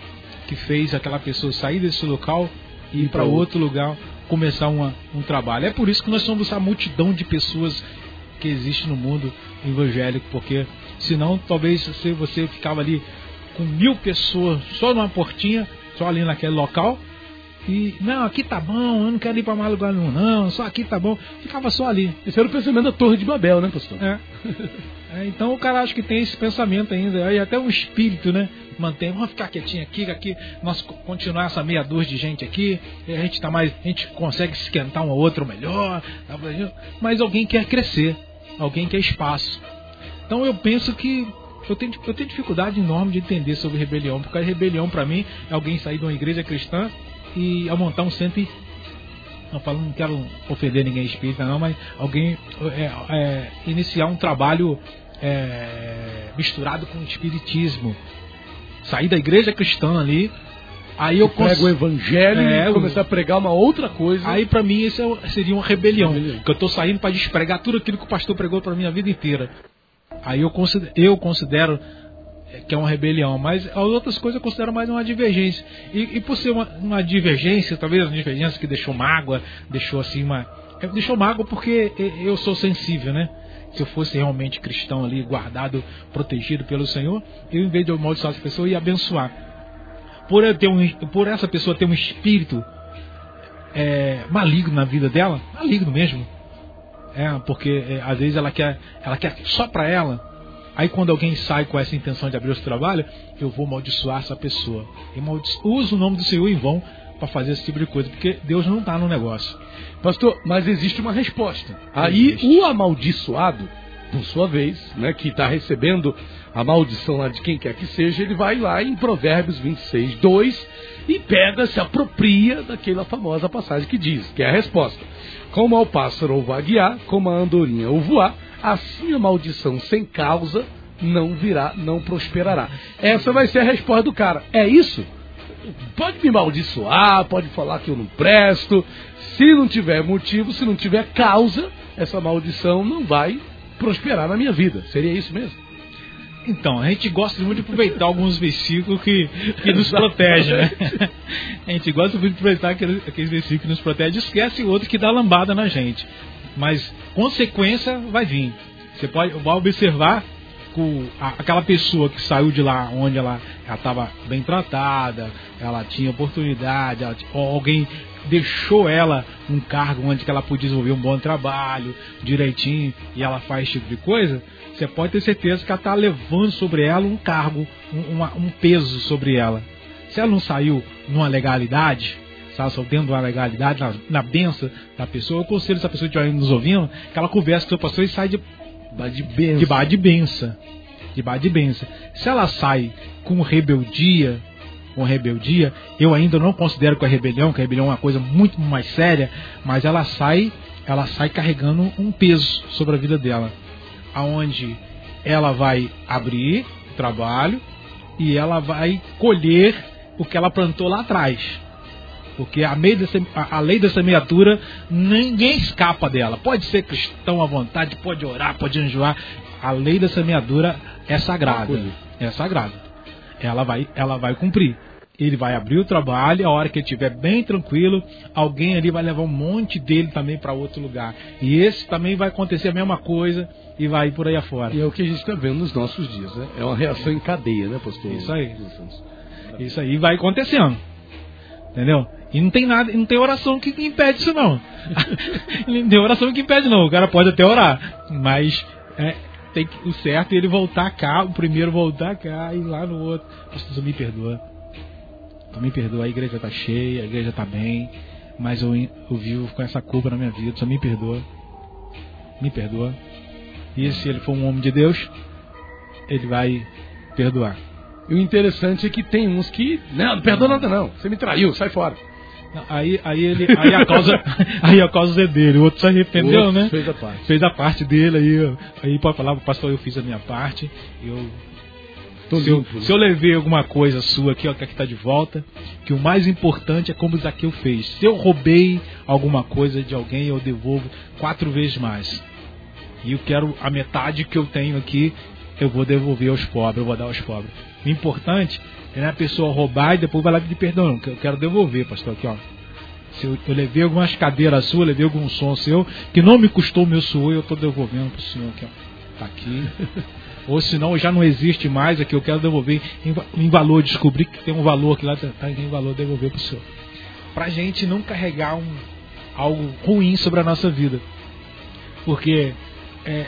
que fez aquela pessoa sair desse local e ir para outro. lugar começar uma- um trabalho. É por isso que nós somos essa multidão de pessoas que existe no mundo evangélico, porque senão talvez se você ficava ali com mil pessoas só numa portinha, só ali naquele local, E, não, aqui tá bom, eu não quero ir pra mais lugar nenhum, não, só aqui tá bom. Ficava só ali. Esse era o pensamento da Torre de Babel, né, pastor? É. é então o cara acha que tem esse pensamento ainda. Aí até o espírito, né? Mantém, vamos ficar quietinho aqui, aqui, nós continuar essa meia dúzia de gente aqui, a gente tá mais. A gente consegue esquentar um ou outro melhor. Mas alguém quer crescer, alguém quer espaço. Então eu penso que eu tenho, eu tenho dificuldade enorme de entender sobre rebelião, porque a rebelião para mim é alguém sair de uma igreja cristã e a montar um centro não falo, não quero ofender ninguém espírita não, mas alguém é, é, iniciar um trabalho é, misturado com o espiritismo, sair da igreja cristã ali, aí eu cons... o evangelho é, e começar a pregar uma outra coisa. Aí para mim isso é seria uma rebelião, rebelião. que eu estou saindo para despregar tudo aquilo que o pastor pregou para minha vida inteira. Aí eu considero, eu considero que é uma rebelião, mas as outras coisas eu considero mais uma divergência. E, e por ser uma, uma, divergência, talvez uma divergência que deixou mágoa, deixou assim uma. É, deixou mágoa porque eu sou sensível, né? Se eu fosse realmente cristão ali, guardado, protegido pelo Senhor, eu em vez de amaldiçoar essa pessoa, ia abençoar. Por, eu ter um, por essa pessoa ter um espírito é, maligno na vida dela, maligno mesmo. É, porque é, às vezes ela quer, ela quer só para ela, Aí quando alguém sai com essa intenção de abrir o seu trabalho, eu vou amaldiçoar essa pessoa. E uso o nome do Senhor em vão para fazer esse tipo de coisa, porque Deus não está no negócio. Pastor, mas existe uma resposta. Aí existe. o amaldiçoado, por sua vez, né, que está recebendo a maldição lá de quem quer que seja, ele vai lá em Provérbios 26, 2 e pega, se apropria daquela famosa passagem que diz, que é a resposta. Como ao pássaro o vaguear, como a andorinha o voar, assim a maldição sem causa não virá, não prosperará. Essa vai ser a resposta do cara. É isso? Pode me maldiçoar, pode falar que eu não presto. Se não tiver motivo, se não tiver causa, essa maldição não vai prosperar na minha vida. Seria isso mesmo? Então, a gente gosta muito de aproveitar alguns versículos que, que nos protegem, né? A gente gosta muito de aproveitar aqueles, aqueles versículos que nos protegem, esquece o outro que dá lambada na gente mas consequência vai vir. Você pode vai observar com aquela pessoa que saiu de lá onde ela estava bem tratada, ela tinha oportunidade, ela, alguém deixou ela um cargo onde ela podia desenvolver um bom trabalho, direitinho, e ela faz esse tipo de coisa, você pode ter certeza que ela está levando sobre ela um cargo, um, uma, um peso sobre ela. Se ela não saiu numa legalidade, sabe, só dentro da legalidade, na, na benção da pessoa. Eu aconselho essa pessoa que estiver nos ouvindo, que ela converse com o seu pastor e sai de, de, benção. de bar de benção. De bar de benção. Se ela sai com rebeldia, com rebeldia, eu ainda não considero que a rebelião, que a rebelião é uma coisa muito mais séria, mas ela sai, ela sai carregando um peso sobre a vida dela, aonde ela vai abrir o trabalho e ela vai colher o que ela plantou lá atrás. Porque a, a, a lei da semeadura, ninguém escapa dela. Pode ser cristão à vontade, pode orar, pode enjoar. A lei da semeadura é sagrada. É sagrada. Ela vai, ela vai cumprir. Ele vai abrir o trabalho, a hora que ele estiver bem tranquilo, alguém ali vai levar um monte dele também para outro lugar. E esse também vai acontecer a mesma coisa e vai por aí afora. E é o que a gente está vendo nos nossos dias, né? É uma reação em cadeia, né, pastor? Isso aí. Isso aí vai acontecendo. Entendeu? E não tem nada, não tem oração que impede isso não. [LAUGHS] não tem oração que impede não. O cara pode até orar, mas é, tem que, o certo é ele voltar cá, o primeiro voltar cá e lá no outro. Pastor, me perdoa. Tu me perdoa, a igreja tá cheia, a igreja tá bem, mas eu, eu vivo com essa culpa na minha vida, só me perdoa. Me perdoa. E se ele for um homem de Deus, ele vai perdoar. E o interessante é que tem uns que. Não, não perdoa nada não. Você me traiu, sai fora. Aí, aí ele, aí a causa, [LAUGHS] aí a causa é dele. O outro se arrependeu, outro né? Fez a parte. Fez a parte dele aí, aí pode falar, pastor, eu fiz a minha parte. Eu se eu, se eu levei alguma coisa sua aqui, ó, que aqui tá de volta, que o mais importante é como Zaqueu fez. Se eu roubei alguma coisa de alguém, eu devolvo quatro vezes mais. E eu quero a metade que eu tenho aqui, eu vou devolver aos pobres, eu vou dar aos pobres. O importante é a pessoa roubar e depois vai lá pedir perdão. Não, que eu quero devolver, pastor, aqui, ó. Se eu, eu levei algumas cadeiras suas, levei algum som seu, que não me custou o meu suor, eu estou devolvendo para o senhor aqui, ó. Tá aqui. [LAUGHS] Ou senão já não existe mais, aqui eu quero devolver em, em valor, descobri que tem um valor aqui lá, tá em valor, devolver para o senhor. para a gente não carregar um, algo ruim sobre a nossa vida. Porque, é,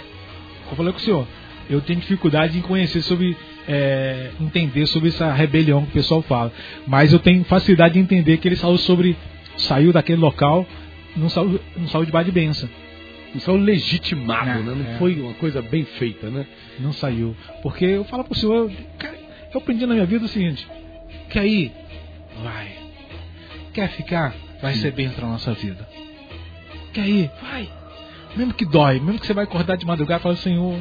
eu falei com o senhor, eu tenho dificuldade em conhecer sobre, é, entender sobre essa rebelião que o pessoal fala. Mas eu tenho facilidade de entender que ele saiu sobre, saiu daquele local, não saiu, não saiu de bar de benção. Não saiu legitimado, Não, né? Não é. foi uma coisa bem feita, né? Não saiu. Porque eu falo pro senhor, cara, eu aprendi na minha vida o seguinte: quer ir? Vai. Quer ficar? Vai ser bênção na nossa vida. Quer ir? Vai. Mesmo que dói, mesmo que você vai acordar de madrugada e falar, Senhor,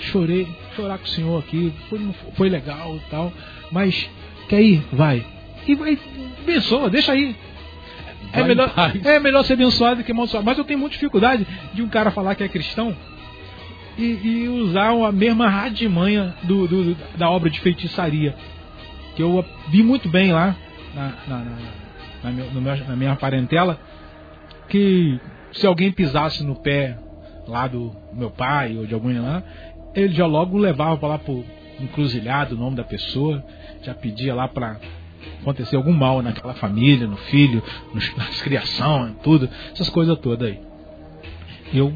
chorei, chorar com o Senhor aqui, foi, foi legal e tal, mas quer ir? Vai. E vai, abençoa, deixa aí. É Vai melhor, é melhor ser abençoado do que amaldiçoado. Mas eu tenho muita dificuldade de um cara falar que é cristão e, e usar a mesma radimanha do, do- da obra de feitiçaria. Que eu vi muito bem lá na, na, na- na meu- meu- na minha parentela. Que se alguém pisasse no pé lá do meu pai ou de alguém lá, ele já logo levava para lá pro encruzilhado o nome da pessoa, já pedia lá para acontecer algum mal naquela família, no filho, nos, [LAUGHS] nas criação, tudo, essas coisas todas aí. Eu,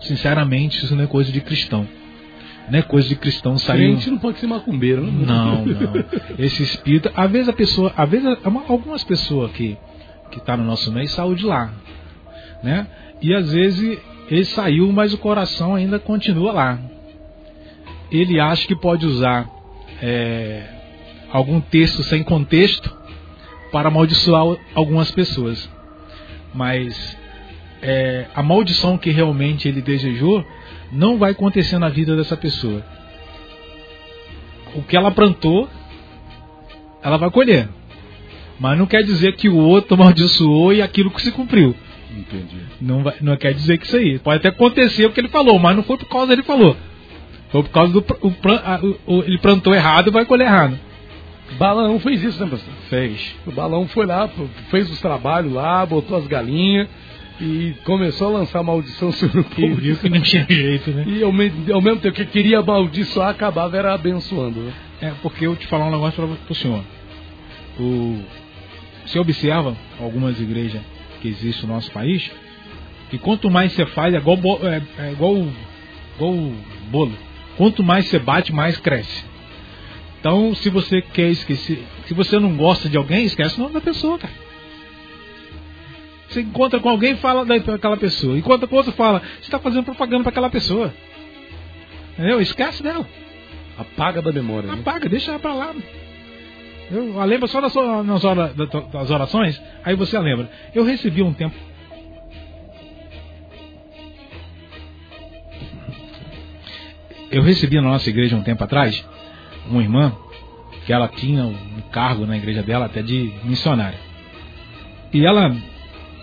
sinceramente, isso não é coisa de cristão. Não é coisa de cristão sair. Crente não pode ser macumbeiro, né? Não, [LAUGHS] não. Esse espírito, às vezes a pessoa, às vezes uma- algumas pessoas que que tá no nosso meio saiu de lá, né? E às vezes ele saiu, mas o coração ainda continua lá. Ele acha que pode usar é, algum texto sem contexto para amaldiçoar algumas pessoas, mas é, a maldição que realmente ele desejou não vai acontecer na vida dessa pessoa o que ela plantou, ela vai colher. Mas não quer dizer que o outro [LAUGHS] amaldiçoou e aquilo que se cumpriu. Entendi. Não, vai, não quer dizer que isso aí. Pode até acontecer o que ele falou, mas não foi por causa dele falou. Foi por causa do. O, o- o- ele plantou errado e vai colher errado. Balão fez isso, né, pastor? Fez. O Balão foi lá, fez os trabalhos lá, botou as galinhas e começou a lançar maldição sobre o E povo. viu que não tinha [LAUGHS] jeito, né? E ao, me- ao mesmo tempo que queria amaldiçoar, acabava era abençoando. Né? É, porque eu te falar um negócio para o senhor. O, você observa algumas igrejas que existem no nosso país, que quanto mais você faz, é igual, é, é igual, igual bolo. Quanto mais você bate, mais cresce. Então, se você quer esquecer, se você não gosta de alguém, esquece o nome da pessoa, cara. Você encontra com alguém, fala daquela pessoa. Encontra com outro, fala. Você está fazendo propaganda para aquela pessoa. Entendeu? Esquece dela. Apaga da memória. Né? Apaga, deixa ela pra lá. Eu a lembra só nas hora- da- das orações, aí você a lembra. Eu recebi um tempo. Eu recebi na nossa igreja um tempo atrás uma irmã que ela tinha um cargo na igreja dela até de missionária. E ela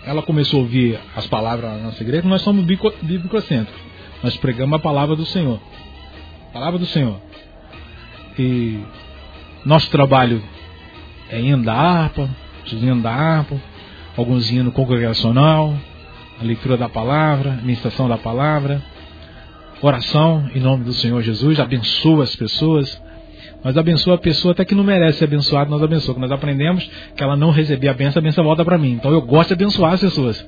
ela começou a ouvir as palavras na nossa igreja, nós somos bíblico-cêntricos. Nós pregamos a palavra do Senhor. Palavra do Senhor. E nosso trabalho é hino da harpa, os hinos da harpa, alguns hinos congregacional, a leitura da palavra, a ministração da palavra, oração em nome do Senhor Jesus, abençoa as pessoas, mas abençoa a pessoa até que não merece ser abençoado, nós abençoamos. Nós aprendemos que ela não recebia a benção, a benção volta para mim. Então eu gosto de abençoar as pessoas.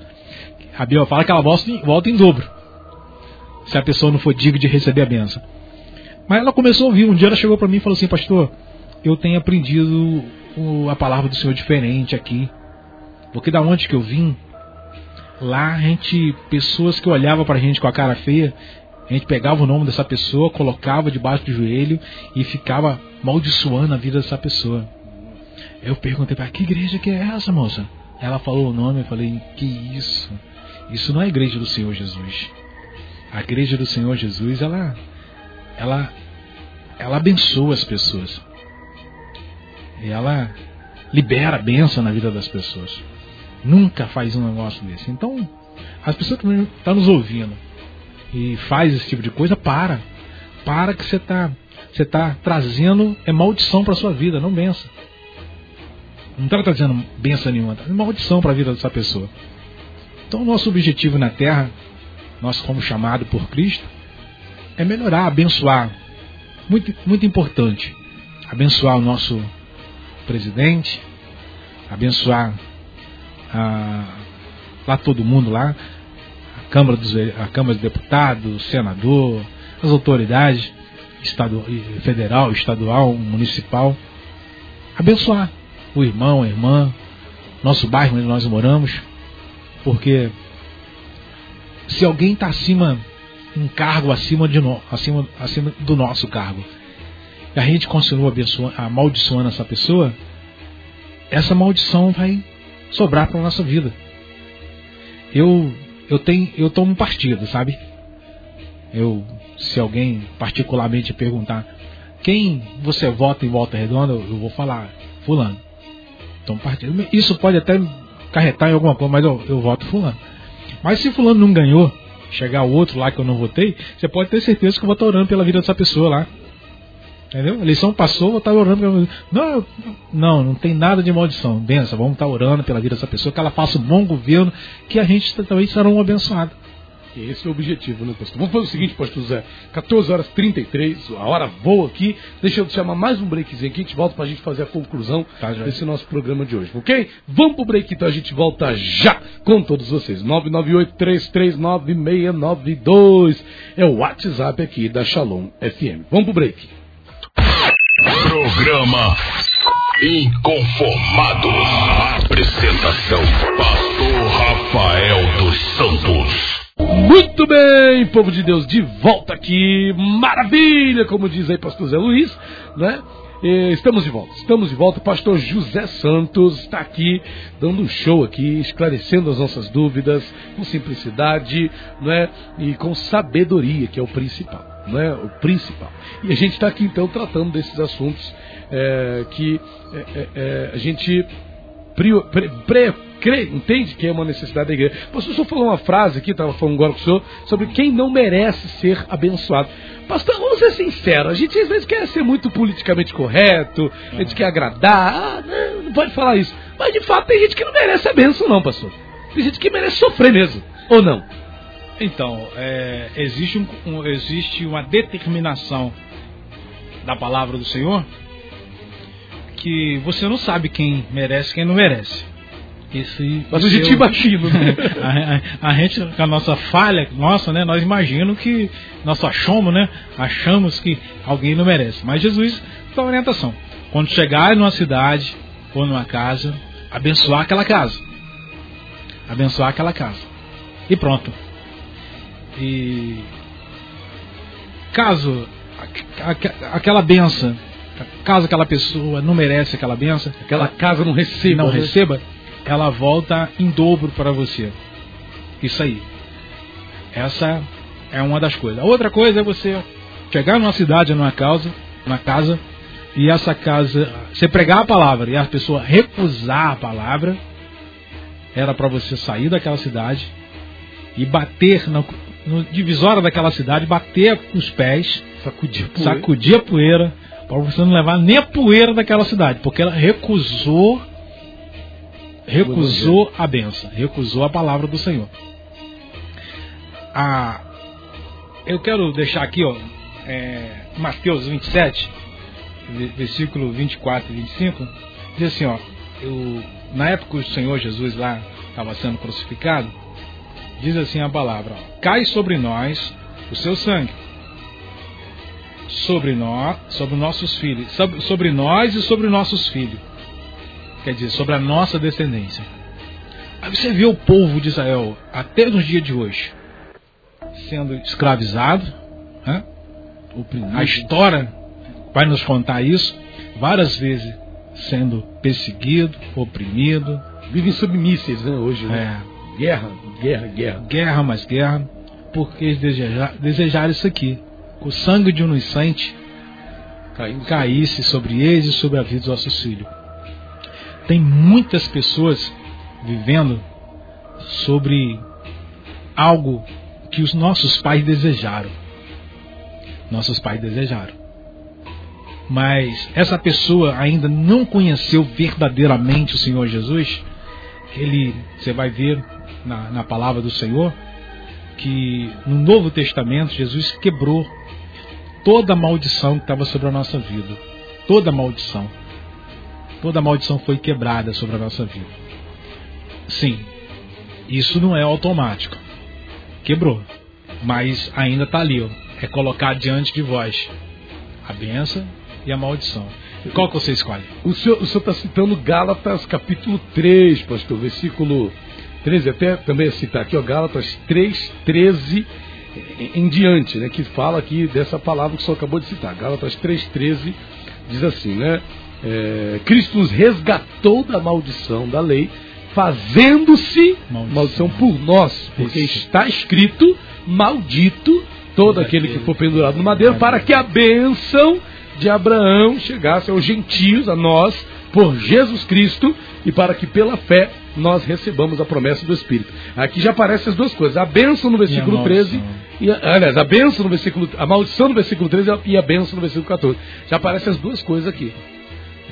A Bíblia fala que ela volta em dobro, se a pessoa não for digna de receber a benção. Mas ela começou a ouvir. Um dia ela chegou para mim e falou assim: Pastor, eu tenho aprendido a palavra do Senhor diferente aqui. Porque da onde que eu vim, lá a gente, pessoas que olhavam para a gente com a cara feia, a gente pegava o nome dessa pessoa, colocava debaixo do joelho e ficava maldiçoando a vida dessa pessoa. Eu perguntei para que igreja que é essa, moça? Ela falou o nome, eu falei: Que isso? Isso não é a igreja do Senhor Jesus. A igreja do Senhor Jesus, ela ela ela abençoa as pessoas. E ela libera a na vida das pessoas. Nunca faz um negócio desse. Então, as pessoas que estão nos ouvindo e faz esse tipo de coisa, para. Para que você está você tá trazendo é maldição para sua vida, não benção. Não está trazendo benção nenhuma, tá maldição para a vida dessa pessoa. Então, nosso objetivo na Terra, nós como chamado por Cristo, é melhorar, abençoar. Muito, muito importante. Abençoar o nosso presidente, abençoar a, lá todo mundo lá, a Câmara, dos, a Câmara de Deputados, o senador, as autoridades estadu, federal, estadual, municipal, abençoar o irmão, a irmã, nosso bairro onde nós moramos, porque se alguém está acima, um cargo acima, de no, acima, acima do nosso cargo, e a gente continua amaldiçoando essa pessoa, essa maldição vai sobrar para nossa vida. Eu eu tenho eu tomo partido, sabe? Eu se alguém particularmente perguntar quem você vota em volta redonda, eu vou falar fulano. Então partido. Isso pode até carretar em alguma coisa, mas eu, eu voto fulano. Mas se fulano não ganhou, chegar outro lá que eu não votei, você pode ter certeza que eu vou estar orando pela vida dessa pessoa lá. Entendeu? A eleição passou, vou estar orando. Não, não, não tem nada de maldição. Benção, vamos estar orando pela vida dessa pessoa, que ela faça um bom governo, que a gente também será um abençoado. Esse é o objetivo, né, pastor? Vamos fazer o seguinte, pastor Zé. 14 horas 33, a hora voa aqui. Deixa eu te chamar mais um breakzinho aqui, a gente volta pra gente fazer a conclusão tá, desse nosso programa de hoje, ok? Vamos pro break então, a gente volta já com todos vocês. 998-339-692 é o WhatsApp aqui da Shalom FM. Vamos pro break. Programa Inconformados. Apresentação: Pastor Rafael dos Santos. Muito bem, povo de Deus, de volta aqui. Maravilha, como diz aí pastor Zé Luiz, né? Estamos de volta, estamos de volta. Pastor José Santos está aqui dando um show aqui, esclarecendo as nossas dúvidas com simplicidade, né? E com sabedoria, que é o principal, né? O principal. E a gente está aqui então tratando desses assuntos é, que é, é, é a gente pre, pre, pre crê, entende que é uma necessidade da igreja. Pastor, o senhor falou uma frase aqui, estava falando agora com o senhor, sobre quem não merece ser abençoado. Pastor, vamos ser sinceros, a gente às vezes quer ser muito politicamente correto, a gente quer agradar, ah, não pode falar isso. Mas de fato tem gente que não merece a benção, não, pastor. Tem gente que merece sofrer mesmo, ou não? Então, é, existe, um, um, existe uma determinação da palavra do Senhor que você não sabe quem merece e quem não merece. Isso, Mas a gente imagina, né? [LAUGHS] a, a, a, gente, com a nossa falha, nossa, né? Nós imaginamos que, nós achamos, né? Achamos que alguém não merece. Mas Jesus dá orientação. Quando chegar numa cidade ou numa casa, abençoar aquela casa. Abençoar aquela casa. E pronto. E caso aquela benção, caso aquela pessoa não merece aquela benção, aquela casa não receba, não né? receba, ela volta em dobro para você. Isso aí. Essa é uma das coisas. A outra coisa é você chegar numa cidade, numa casa, numa casa, e essa casa, você pregar a palavra e a pessoa recusar a palavra, era para você sair daquela cidade e bater no, no divisória daquela cidade, bater com os pés, sacudir a poeira, sacudir a poeira para você não levar nem a poeira daquela cidade, porque ela recusou recusou a benção, recusou a palavra do Senhor. Ah, eu quero deixar aqui, ó, é, Mateus 27, versículo 24 e 25, diz assim, ó, eu, na época que o Senhor Jesus lá estava sendo crucificado, diz assim a palavra, ó, cai sobre nós o seu sangue, sobre nós, sobre nossos filhos, sobre, nós e sobre nossos filhos quer dizer, sobre a nossa descendência. Aí você vê o povo de Israel, até nos dias de hoje, sendo escravizado. Né? A história vai nos contar isso várias vezes, sendo perseguido, oprimido. Vivem submísseis né, hoje. Né? É. Guerra, guerra, guerra. Guerra mais guerra, porque eles desejaram, desejaram isso aqui. O sangue de um inocente caísse sobre eles e sobre a vida dos nossos filhos tem muitas pessoas vivendo sobre algo que os nossos pais desejaram. Nossos pais desejaram. Mas essa pessoa ainda não conheceu verdadeiramente o Senhor Jesus. Ele, você vai ver na, na palavra do Senhor que no Novo Testamento Jesus quebrou toda a maldição que estava sobre a nossa vida. Toda a maldição toda a maldição foi quebrada sobre a nossa vida. Sim. Isso não é automático. Quebrou. Mas ainda está ali, ó. É colocar diante de vós a benção e a maldição. Qual que você escolhe? O senhor está citando Gálatas capítulo 3, pastor, versículo 13, até também citar aqui, ó, Gálatas 3, 13 em diante, né, que fala aqui dessa palavra que o senhor acabou de citar. Gálatas 3, 13 diz assim, né? É, Cristo nos resgatou da maldição da lei, fazendo-se maldição. maldição. por nós, porque Isso. está escrito: maldito todo aquele que for pendurado no madeiro, para que a bênção de Abraão chegasse aos gentios, a nós, por Jesus Cristo, e para que pela fé nós recebamos a promessa do Espírito. Aqui já aparecem as duas coisas: a bênção no versículo e 13, e a, aliás, a bênção no versículo, a maldição no versículo 13 e a bênção no versículo 14. Já aparecem as duas coisas aqui.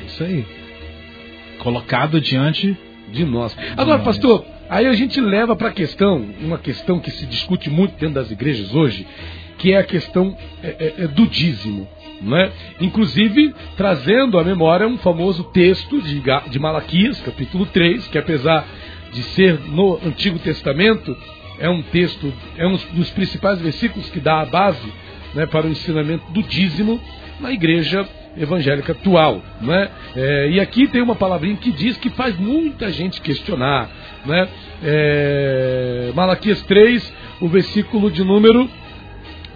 É isso aí. Colocado diante de nós. Agora, pastor, aí a gente leva para a questão, uma questão que se discute muito dentro das igrejas hoje, que é a questão é, é, é do dízimo. Né? Inclusive, trazendo à memória um famoso texto de, de Malaquias, capítulo 3, que apesar de ser no Antigo Testamento, é um texto, é um dos principais versículos que dá a base né, para o ensinamento do dízimo na igreja evangélica atual. Né? É, e aqui tem uma palavrinha que diz que faz muita gente questionar. Né? É, Malaquias 3, o versículo de número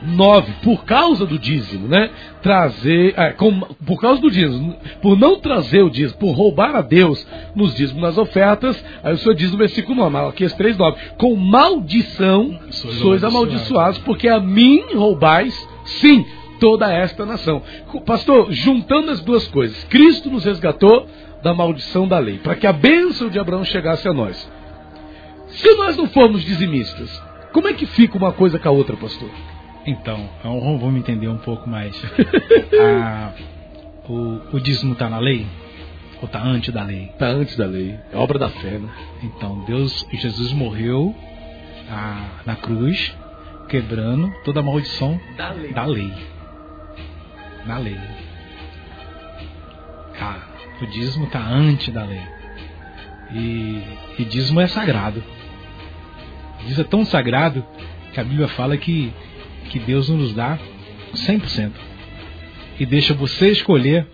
9, por causa do dízimo, né? Trazer, é, com, por causa do dízimo, por não trazer o dízimo, por roubar a Deus nos dízimos nas ofertas, aí o Senhor diz no versículo 9, Malaquias 3, 9, com maldição sois, sois amaldiçoados, porque a mim roubais, sim, toda esta nação. Pastor, juntando as duas coisas, Cristo nos resgatou da maldição da lei, para que a bênção de Abraão chegasse a nós. Se nós não formos dizimistas, como é que fica uma coisa com a outra, pastor? Então, vamos entender um pouco mais. [LAUGHS] ah, o, o dízimo está na lei? Ou está antes da lei? Está antes da lei. É obra da fé, né? Então, Deus, Jesus morreu ah, na cruz, quebrando toda a maldição da lei. Da lei. Na lei. Ah, o dízimo está antes da lei. E, e dízimo é sagrado. O dízimo é tão sagrado que a Bíblia fala que que Deus nos dá 100%. E deixa você escolher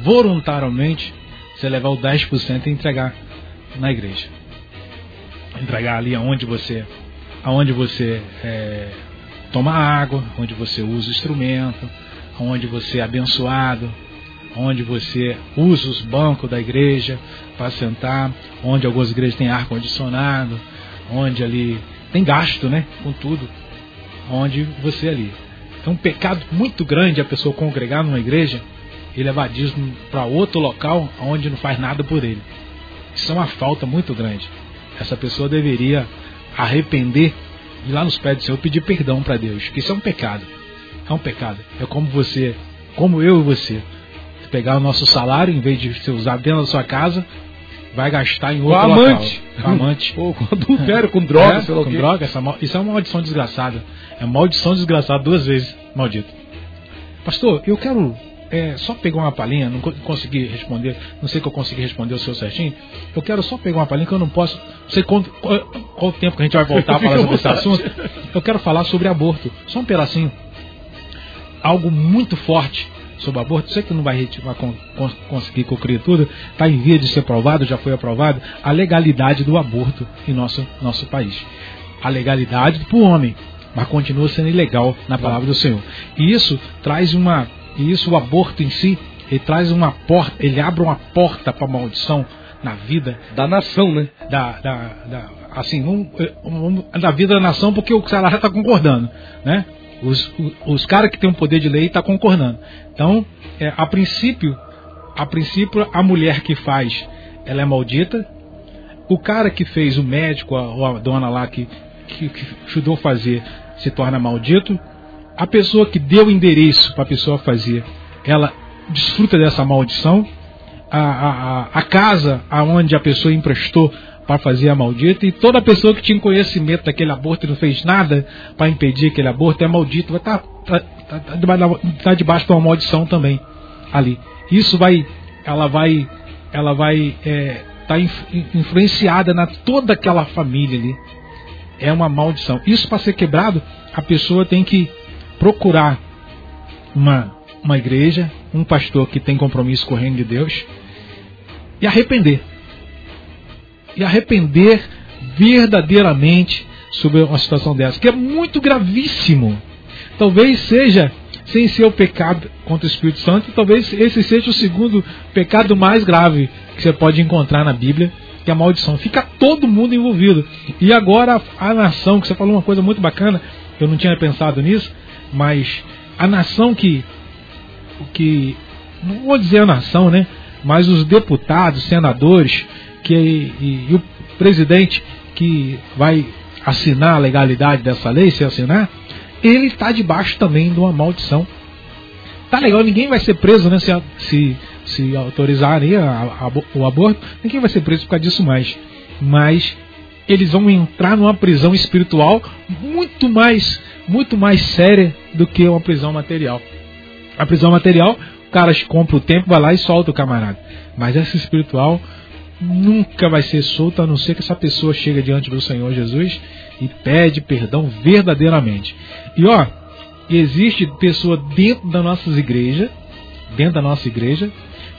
voluntariamente você levar o 10% e entregar na igreja. Entregar ali aonde você, aonde você é, toma água, onde você usa o instrumento, onde você é abençoado, onde você usa os bancos da igreja para sentar, onde algumas igrejas têm ar condicionado, onde ali tem gasto, né, com tudo onde você ali. É um pecado muito grande a pessoa congregar numa igreja e levar dízimo para outro local onde não faz nada por ele. Isso é uma falta muito grande. Essa pessoa deveria arrepender e lá nos pés do Senhor pedir perdão para Deus. Que isso é um pecado. É um pecado. É como você, como eu e você, pegar o nosso salário em vez de ser usado dentro da sua casa vai gastar em outro com amante. Com amante. [LAUGHS] Ou com adultério, com droga, é, sei lá com droga, essa, isso é uma maldição desgraçada. É maldição desgraçada duas vezes, maldito. Pastor, eu quero é, só pegar uma palhinha, não consegui responder, não sei que eu consegui responder o seu certinho. Eu quero só pegar uma palhinha que eu não posso. Não sei quanto, qual, qual tempo que a gente vai voltar a falar sobre esse [LAUGHS] assunto. Eu quero falar sobre aborto, só um pedacinho. Algo muito forte sobre aborto, sei que não vai, vai conseguir concluir tudo, está em via de ser aprovado, já foi aprovado, a legalidade do aborto em nosso, nosso país. A legalidade para o homem, mas continua sendo ilegal na palavra do Senhor. E isso traz uma. E isso, o aborto em si, ele traz uma porta, ele abre uma porta para maldição na vida da nação, né? Da, da, da assim, um, um, da vida da nação, porque o Ceará já está concordando, né? Os, os caras que têm o poder de lei estão tá concordando. Então, é, a princípio, a princípio, a mulher que faz, ela é maldita. O cara que fez, o médico, ou a, dona lá que, que, que ajudou a fazer, se torna maldito. A pessoa que deu o endereço para a pessoa fazer, ela desfruta dessa maldição. A, a, a casa aonde a pessoa emprestou para fazer a maldita, e toda pessoa que tinha conhecimento daquele aborto e não fez nada para impedir aquele aborto é maldito, vai estar tá, tá, tá, tá, tá debaixo de uma maldição também ali. Isso vai, ela vai, ela vai é, está influenciada na toda aquela família ali. É uma maldição. Isso para ser quebrado, a pessoa tem que procurar uma, uma igreja, um pastor que tem compromisso com o reino de Deus e arrepender. E arrepender verdadeiramente sobre uma situação dessa, que é muito gravíssimo. Talvez seja, sem ser o pecado contra o Espírito Santo, talvez esse seja o segundo pecado mais grave que você pode encontrar na Bíblia, que é a maldição. Fica todo mundo envolvido. E agora a nação, que você falou uma coisa muito bacana, eu não tinha pensado nisso, mas a nação que, que não vou dizer a nação, né? Mas os deputados, senadores, que e, e o presidente que vai assinar a legalidade dessa lei, se assinar, ele está debaixo também de uma maldição. Tá legal, ninguém vai ser preso, né? Se, se, se autorizarem o aborto, ninguém vai ser preso por causa disso mais. Mas eles vão entrar numa prisão espiritual muito mais, muito mais séria do que uma prisão material. A prisão material, o cara compra o tempo, vai lá e solta o camarada. Mas essa espiritual nunca vai ser solta a não ser que essa pessoa chegue diante do Senhor Jesus e pede perdão verdadeiramente. E ó, existe pessoa dentro das nossas igrejas, dentro da nossa igreja,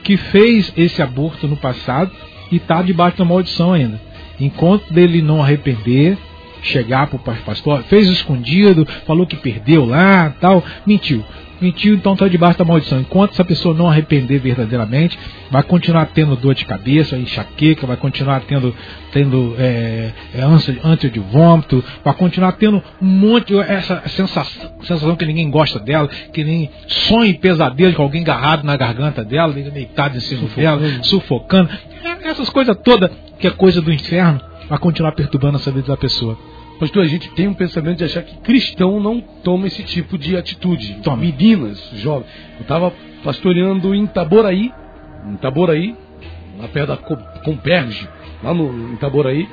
que fez esse aborto no passado e está debaixo da maldição ainda. Enquanto dele não arrepender, chegar para o pastor, fez escondido, falou que perdeu lá, tal, mentiu mentiu, então está debaixo da maldição. Enquanto essa pessoa não arrepender verdadeiramente, vai continuar tendo dor de cabeça, enxaqueca, vai continuar tendo, tendo é, é, ânsia, ânsia de vômito, vai continuar tendo um monte, essa sensação, sensação que ninguém gosta dela, que nem sonho e pesadelo com alguém agarrado na garganta dela, deitado em cima sufocando. dela, sufocando. Essas coisas todas que é coisa do inferno, vai continuar perturbando essa vida da pessoa. Pastor, a gente tem um pensamento de achar que cristão não toma esse tipo de atitude. Toma. Meninas, jovens. Eu estava pastoreando em Itaboraí, em Itaboraí, lá perto da Comperge, lá no, Itaboraí,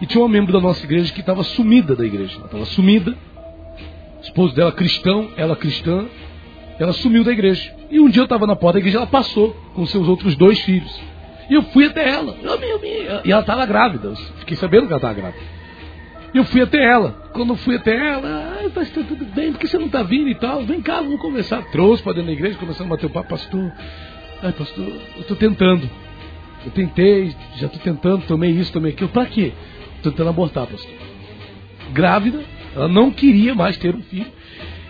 e tinha uma membro da nossa igreja que estava sumida da igreja. Ela estava sumida, esposo dela cristão, ela cristã, ela sumiu da igreja. E um dia eu estava na porta da igreja, ela passou com seus outros dois filhos. E eu fui até ela. E ela estava grávida. Eu fiquei sabendo que ela estava grávida. Eu fui até ela. Quando eu fui até ela, ah, pastor, tudo bem, por que você não está vindo e tal? Vem cá, vamos conversar. Trouxe para dentro da igreja, começamos a bater o papo, pastor. Ai, pastor, eu estou tentando. Eu tentei, já estou tentando, tomei isso, tomei aquilo. Para quê? Tentando abortar, pastor. Grávida, ela não queria mais ter um filho.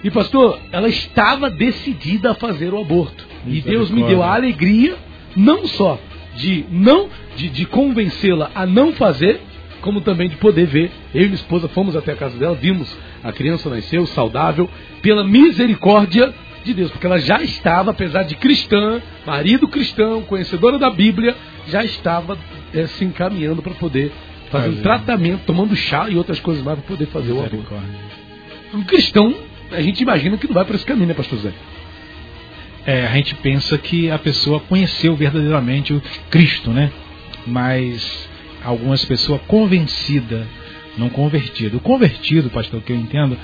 E, pastor, ela estava decidida a fazer o aborto. E Deus me deu a alegria, não só de não de, de convencê-la a não fazer, como também de poder ver. Eu e minha esposa fomos até a casa dela, vimos a criança nasceu saudável, pela misericórdia de Deus, porque ela já estava, apesar de cristã, marido cristão, conhecedora da Bíblia, já estava é, se encaminhando para poder fazer um tratamento, tomando chá e outras coisas mais para poder fazer o aborto. Um cristão, a gente imagina que não vai para esse caminho, né, pastor Zé? É, a gente pensa que a pessoa conheceu verdadeiramente o Cristo, né? Mas algumas pessoas convencida, não convertido. O convertido, pastor, que eu entendo,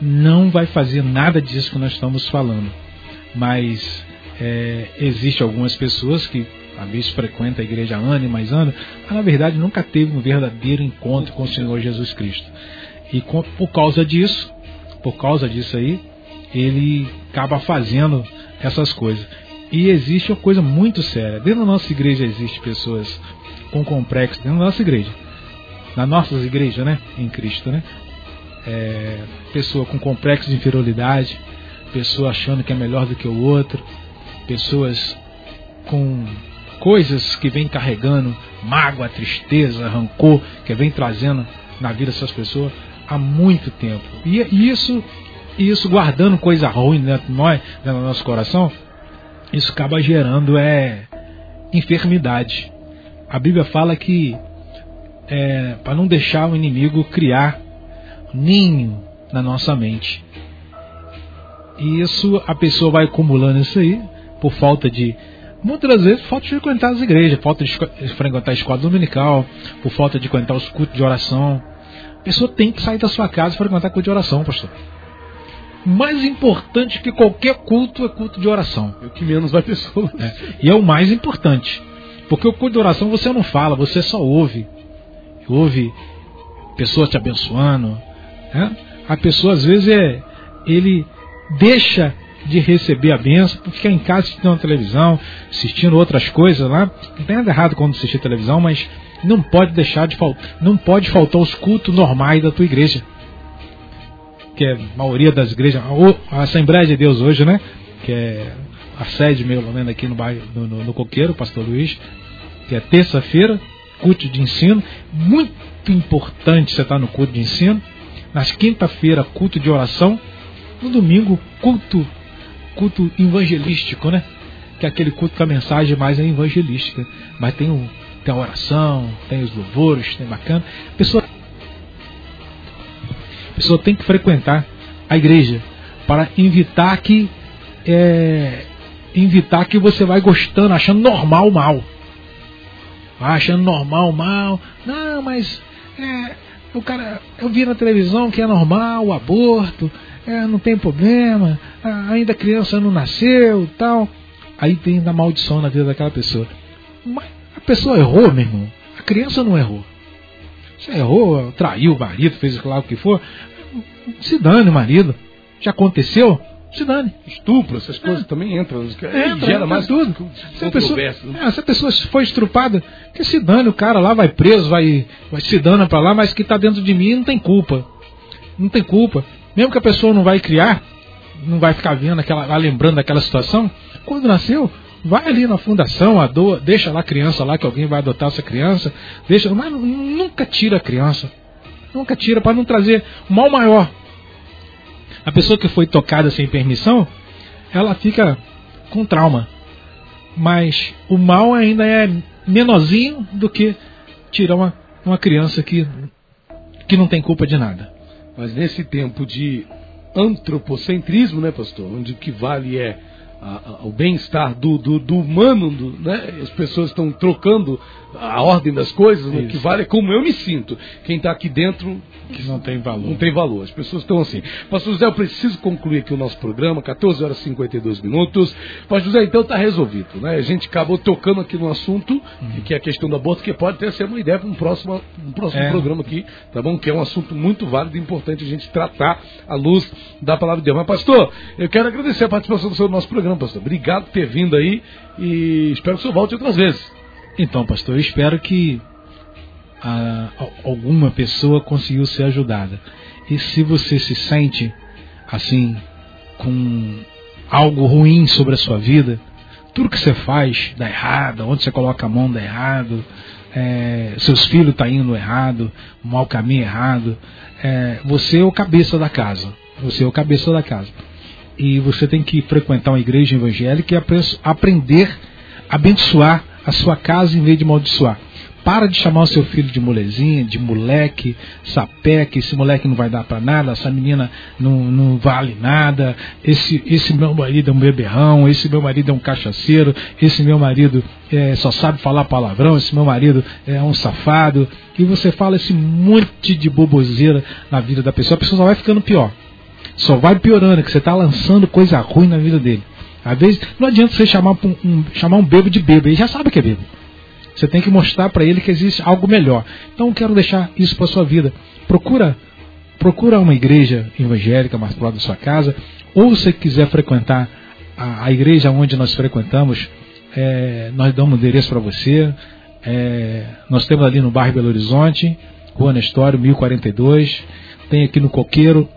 não vai fazer nada disso que nós estamos falando. Mas é, existe algumas pessoas que às vezes frequentam a igreja há anos e mais anos, mas na verdade nunca teve um verdadeiro encontro com o Senhor Jesus Cristo. E com, por causa disso, por causa disso aí, ele acaba fazendo essas coisas. E existe uma coisa muito séria. Dentro da nossa igreja existe pessoas com complexo dentro da nossa igreja. nas nossas igrejas, né? Em Cristo, né? É, pessoa com complexo de inferioridade, pessoa achando que é melhor do que o outro, pessoas com coisas que vem carregando, mágoa, tristeza, rancor, que vem trazendo na vida dessas pessoas há muito tempo. E isso, isso guardando coisa ruim dentro de nós, dentro do nosso coração, isso acaba gerando é enfermidade a Bíblia fala que é, para não deixar o inimigo criar ninho na nossa mente. E isso a pessoa vai acumulando isso aí por falta de muitas vezes falta de frequentar as igrejas, falta de frequentar a escola dominical, por falta de frequentar os cultos de oração. A pessoa tem que sair da sua casa e frequentar culto de oração, pastor. Mais importante que qualquer culto é culto de oração. É o que menos vai pessoas. É, e é o mais importante. Porque o culto de oração você não fala, você só ouve. Ouve pessoas te abençoando. Né? A pessoa às vezes é. Ele deixa de receber a benção por ficar em casa assistindo televisão, assistindo outras coisas lá. Não tem nada errado quando assistir televisão, mas não pode deixar de faltar. Não pode faltar os cultos normais da tua igreja. Que é a maioria das igrejas. A Assembleia de Deus hoje, né? Que é a sede, meu menos aqui no bairro, no, no, no Coqueiro, Pastor Luiz, que é terça-feira, culto de ensino. Muito importante você estar no culto de ensino. Nas quinta-feira, culto de oração. No domingo, culto, culto evangelístico, né? Que é aquele culto que a mensagem mais é evangelística. Mas tem, o, tem a oração, tem os louvores, tem bacana. A pessoa, a pessoa tem que frequentar a igreja para evitar que é, invitar que você vai gostando, achando normal o mal. Achando normal o mal. Não, mas é, o cara, eu vi na televisão que é normal o aborto, é, não tem problema, ainda a criança não nasceu tal. Aí tem a maldição na vida daquela pessoa. Mas a pessoa errou, meu irmão. A criança não errou. Você errou, traiu o marido, fez lá o que for. Se dane o marido. Já aconteceu? Se dane. Estupro, essas coisas é. também entram. É, entra, gera mais tudo. Se a, pessoa, né? é, se a pessoa foi estrupada, que se dane, o cara lá vai preso, vai, vai se dando para lá, mas que está dentro de mim não tem culpa. Não tem culpa. Mesmo que a pessoa não vai criar, não vai ficar vendo aquela, lembrando daquela situação, quando nasceu, vai ali na fundação, doa, deixa lá a criança lá, que alguém vai adotar essa criança, deixa, mas nunca tira a criança. Nunca tira, para não trazer mal maior a pessoa que foi tocada sem permissão, ela fica com trauma. Mas o mal ainda é menorzinho do que tirar uma, uma criança que, que não tem culpa de nada. Mas nesse tempo de antropocentrismo, né, pastor? Onde o que vale é o bem-estar do, do, do, humano, do, né? as pessoas estão trocando a ordem das coisas, né? o que vale é como eu me sinto. Quem está aqui dentro que não tem valor. Não tem valor. As pessoas estão assim. Pastor José, eu preciso concluir aqui o nosso programa, 14 horas e 52 minutos. Pastor José, então está resolvido. Né? A gente acabou tocando aqui no assunto, uhum. que é a questão do aborto, que pode até ser uma ideia para um próximo, um próximo é. programa aqui, tá bom? Que é um assunto muito válido e importante a gente tratar à luz da palavra de Deus. Mas, pastor, eu quero agradecer a participação do no nosso programa, pastor. Obrigado por ter vindo aí e espero que o senhor volte outras vezes. Então, pastor, eu espero que a, alguma pessoa conseguiu ser ajudada. E se você se sente assim, com algo ruim sobre a sua vida, tudo que você faz dá errado, onde você coloca a mão dá errado, é, seus filhos estão tá indo errado, mau caminho errado, é, você é o cabeça da casa. Você é o cabeça da casa. E você tem que frequentar uma igreja evangélica e aprender a abençoar a sua casa em vez de amaldiçoar. Para de chamar o seu filho de molezinha, de moleque, sapeca, esse moleque não vai dar para nada, essa menina não, não vale nada, esse, esse meu marido é um beberrão, esse meu marido é um cachaceiro, esse meu marido é, só sabe falar palavrão, esse meu marido é um safado. E você fala esse monte de boboseira na vida da pessoa, a pessoa só vai ficando pior. Só vai piorando, que você está lançando coisa ruim na vida dele. Às vezes, não adianta você chamar um, um, chamar um bebo de bebo, ele já sabe que é bebo. Você tem que mostrar para ele que existe algo melhor. Então, eu quero deixar isso para sua vida. Procura procura uma igreja evangélica mais lado da sua casa, ou se quiser frequentar a, a igreja onde nós frequentamos, é, nós damos endereço para você. É, nós temos ali no bairro Belo Horizonte, Rua Nestório, 1042. Tem aqui no Coqueiro,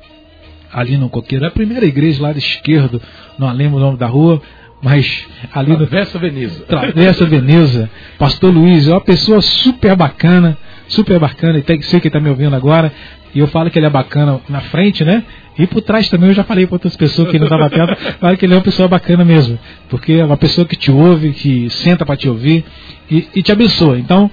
ali no Coqueiro. É a primeira igreja lá da esquerdo, não lembro o nome da rua, mas ali no. Travessa Veneza. Travessa Veneza. Pastor Luiz é uma pessoa super bacana, super bacana, e tem que ser que está me ouvindo agora. E eu falo que ele é bacana na frente, né? E por trás também eu já falei para outras pessoas que não estavam perto, [LAUGHS] falo que ele é uma pessoa bacana mesmo. Porque é uma pessoa que te ouve, que senta para te ouvir e, e, te abençoa. Então,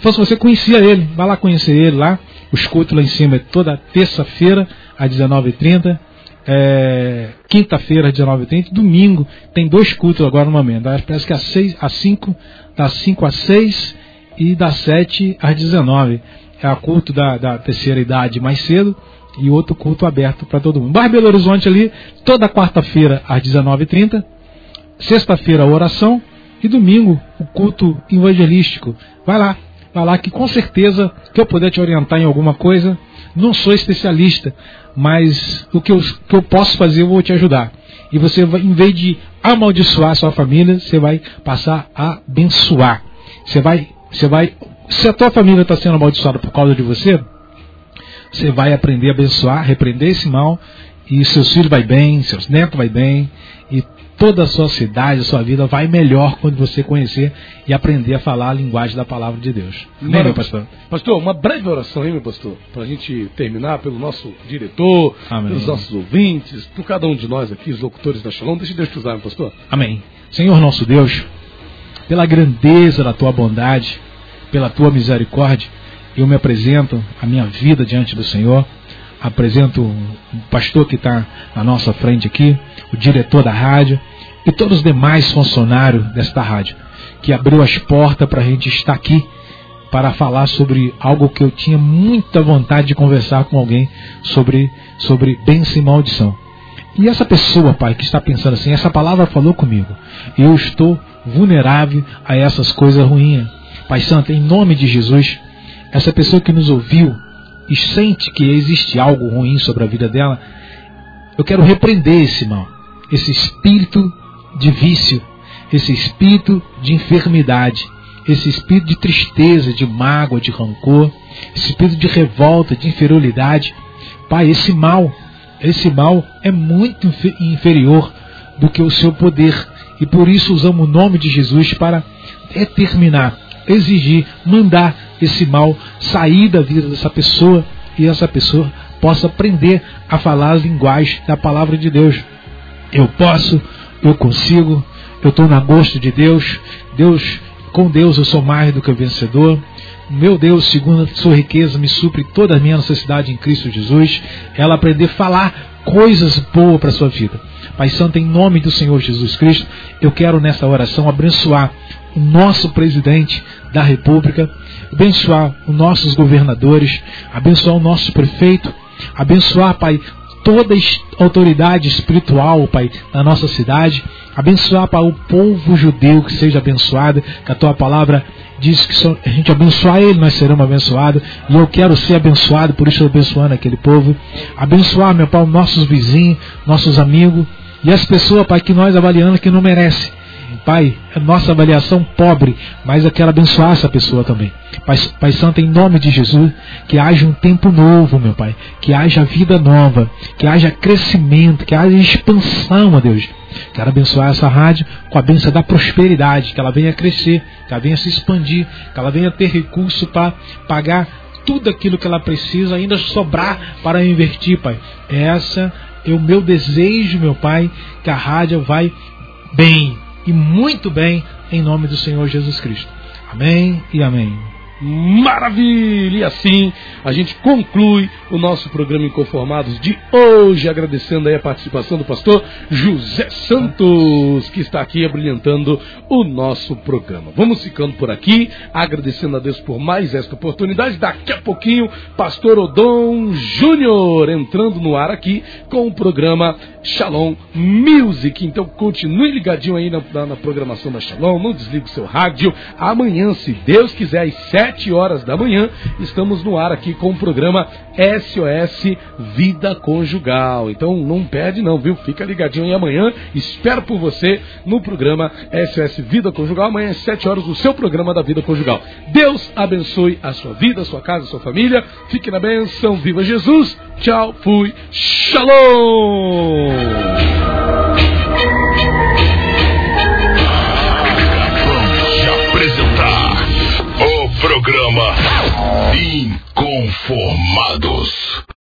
se você conhecia ele, vai lá conhecer ele lá. O escuto lá em cima é toda terça-feira, às 19h30 é, quinta-feira, 19h30, domingo, tem dois cultos agora no momento. Parece que às 6, às 5, das 5 às 6 e das 7 às 19. É o culto da, da terceira idade mais cedo e outro culto aberto para todo mundo. Bar Belo Horizonte ali, toda quarta-feira às 19h30, sexta-feira oração E domingo, o culto evangelístico. Vai lá, vai lá que com certeza que eu puder te orientar em alguma coisa, não sou especialista, mas o que eu, que eu posso fazer eu vou te ajudar. E você, em vez de amaldiçoar sua família, você vai passar a abençoar. Você vai, você vai, se a tua família está sendo amaldiçoada por causa de você, você vai aprender a abençoar, repreender esse mal, e seus filhos vai bem, seus netos vai bem, e toda a sua cidade, a sua vida vai melhor quando você conhecer e aprender a falar a linguagem da palavra de Deus. Amém, meu pastor? Pastor, uma breve oração aí, meu pastor, para a gente terminar pelo nosso diretor, Amém. pelos nossos ouvintes, por cada um de nós aqui, os locutores da Shalom. Deixa Deus te usar, meu pastor. Amém. Senhor nosso Deus, pela grandeza da tua bondade, pela tua misericórdia, eu me apresento a minha vida diante do Senhor apresento o pastor que está na nossa frente aqui, o diretor da rádio e todos os demais funcionários desta rádio, que abriu as portas para a gente estar aqui para falar sobre algo que eu tinha muita vontade de conversar com alguém sobre, sobre bênção e maldição. E essa pessoa, pai, que está pensando assim, essa palavra falou comigo. Eu estou vulnerável a essas coisas ruins. Pai Santo, em nome de Jesus, essa pessoa que nos ouviu, e sente que existe algo ruim sobre a vida dela, eu quero repreender esse mal, esse espírito de vício, esse espírito de enfermidade, esse espírito de tristeza, de mágoa, de rancor, esse espírito de revolta, de inferioridade. Pai, esse mal, esse mal é muito inferior do que o seu poder. E por isso usamos o nome de Jesus para determinar, exigir, mandar esse mal sair da vida dessa pessoa e essa pessoa possa aprender a falar a linguagem da palavra de Deus. Eu posso, eu consigo, eu estou na gosto de Deus. Deus, com Deus eu sou mais do que vencedor. Meu Deus, segundo a sua riqueza, me supre toda a minha necessidade em Cristo Jesus. Ela aprender a falar coisas boas para a sua vida. Pai Santo, em nome do Senhor Jesus Cristo, eu quero nessa oração abençoar o nosso presidente da República, abençoar os nossos governadores, abençoar o nosso prefeito, abençoar, Pai, toda autoridade espiritual, Pai, na nossa cidade, abençoar, Pai, o povo judeu que seja abençoado, que a tua palavra diz que a gente abençoar ele, nós seremos abençoados, e eu quero ser abençoado, por isso eu abençoando aquele povo, abençoar, meu Pai, nossos vizinhos, nossos amigos, e as pessoas, Pai, que nós avaliamos que não merecem. Pai, a nossa avaliação pobre, mas eu quero abençoar essa pessoa também. Pai, Pai Santo, em nome de Jesus, que haja um tempo novo, meu Pai, que haja vida nova, que haja crescimento, que haja expansão, ó Deus. Quero abençoar essa rádio com a benção da prosperidade, que ela venha crescer, que ela venha se expandir, que ela venha ter recurso para pagar tudo aquilo que ela precisa, ainda sobrar para investir, Pai. Essa é o meu desejo, meu Pai, que a rádio vai bem, e muito bem em nome do Senhor Jesus Cristo. Amém e amém. Maravilha! E assim a gente conclui o nosso programa Inconformados de hoje, agradecendo aí a participação do pastor José Santos, que está aqui abrilhantando o nosso programa. Vamos ficando por aqui, agradecendo a Deus por mais esta oportunidade. Daqui a pouquinho, pastor Odon Júnior entrando no ar aqui com o programa Shalom Music. Então continue ligadinho aí na, na, na programação da Shalom, não desligue o seu rádio. Amanhã, se Deus quiser, às 7 horas da manhã, estamos no ar aqui com o programa SOS Vida Conjugal. Então não perde não, viu? Fica ligadinho aí amanhã. Espero por você no programa SOS Vida Conjugal. Amanhã às 7 horas, o seu programa da Vida Conjugal. Deus abençoe a sua vida, a sua casa, a sua família. Fique na benção. Viva Jesus. Tchau. Fui. Shalom. Programa Inconformados.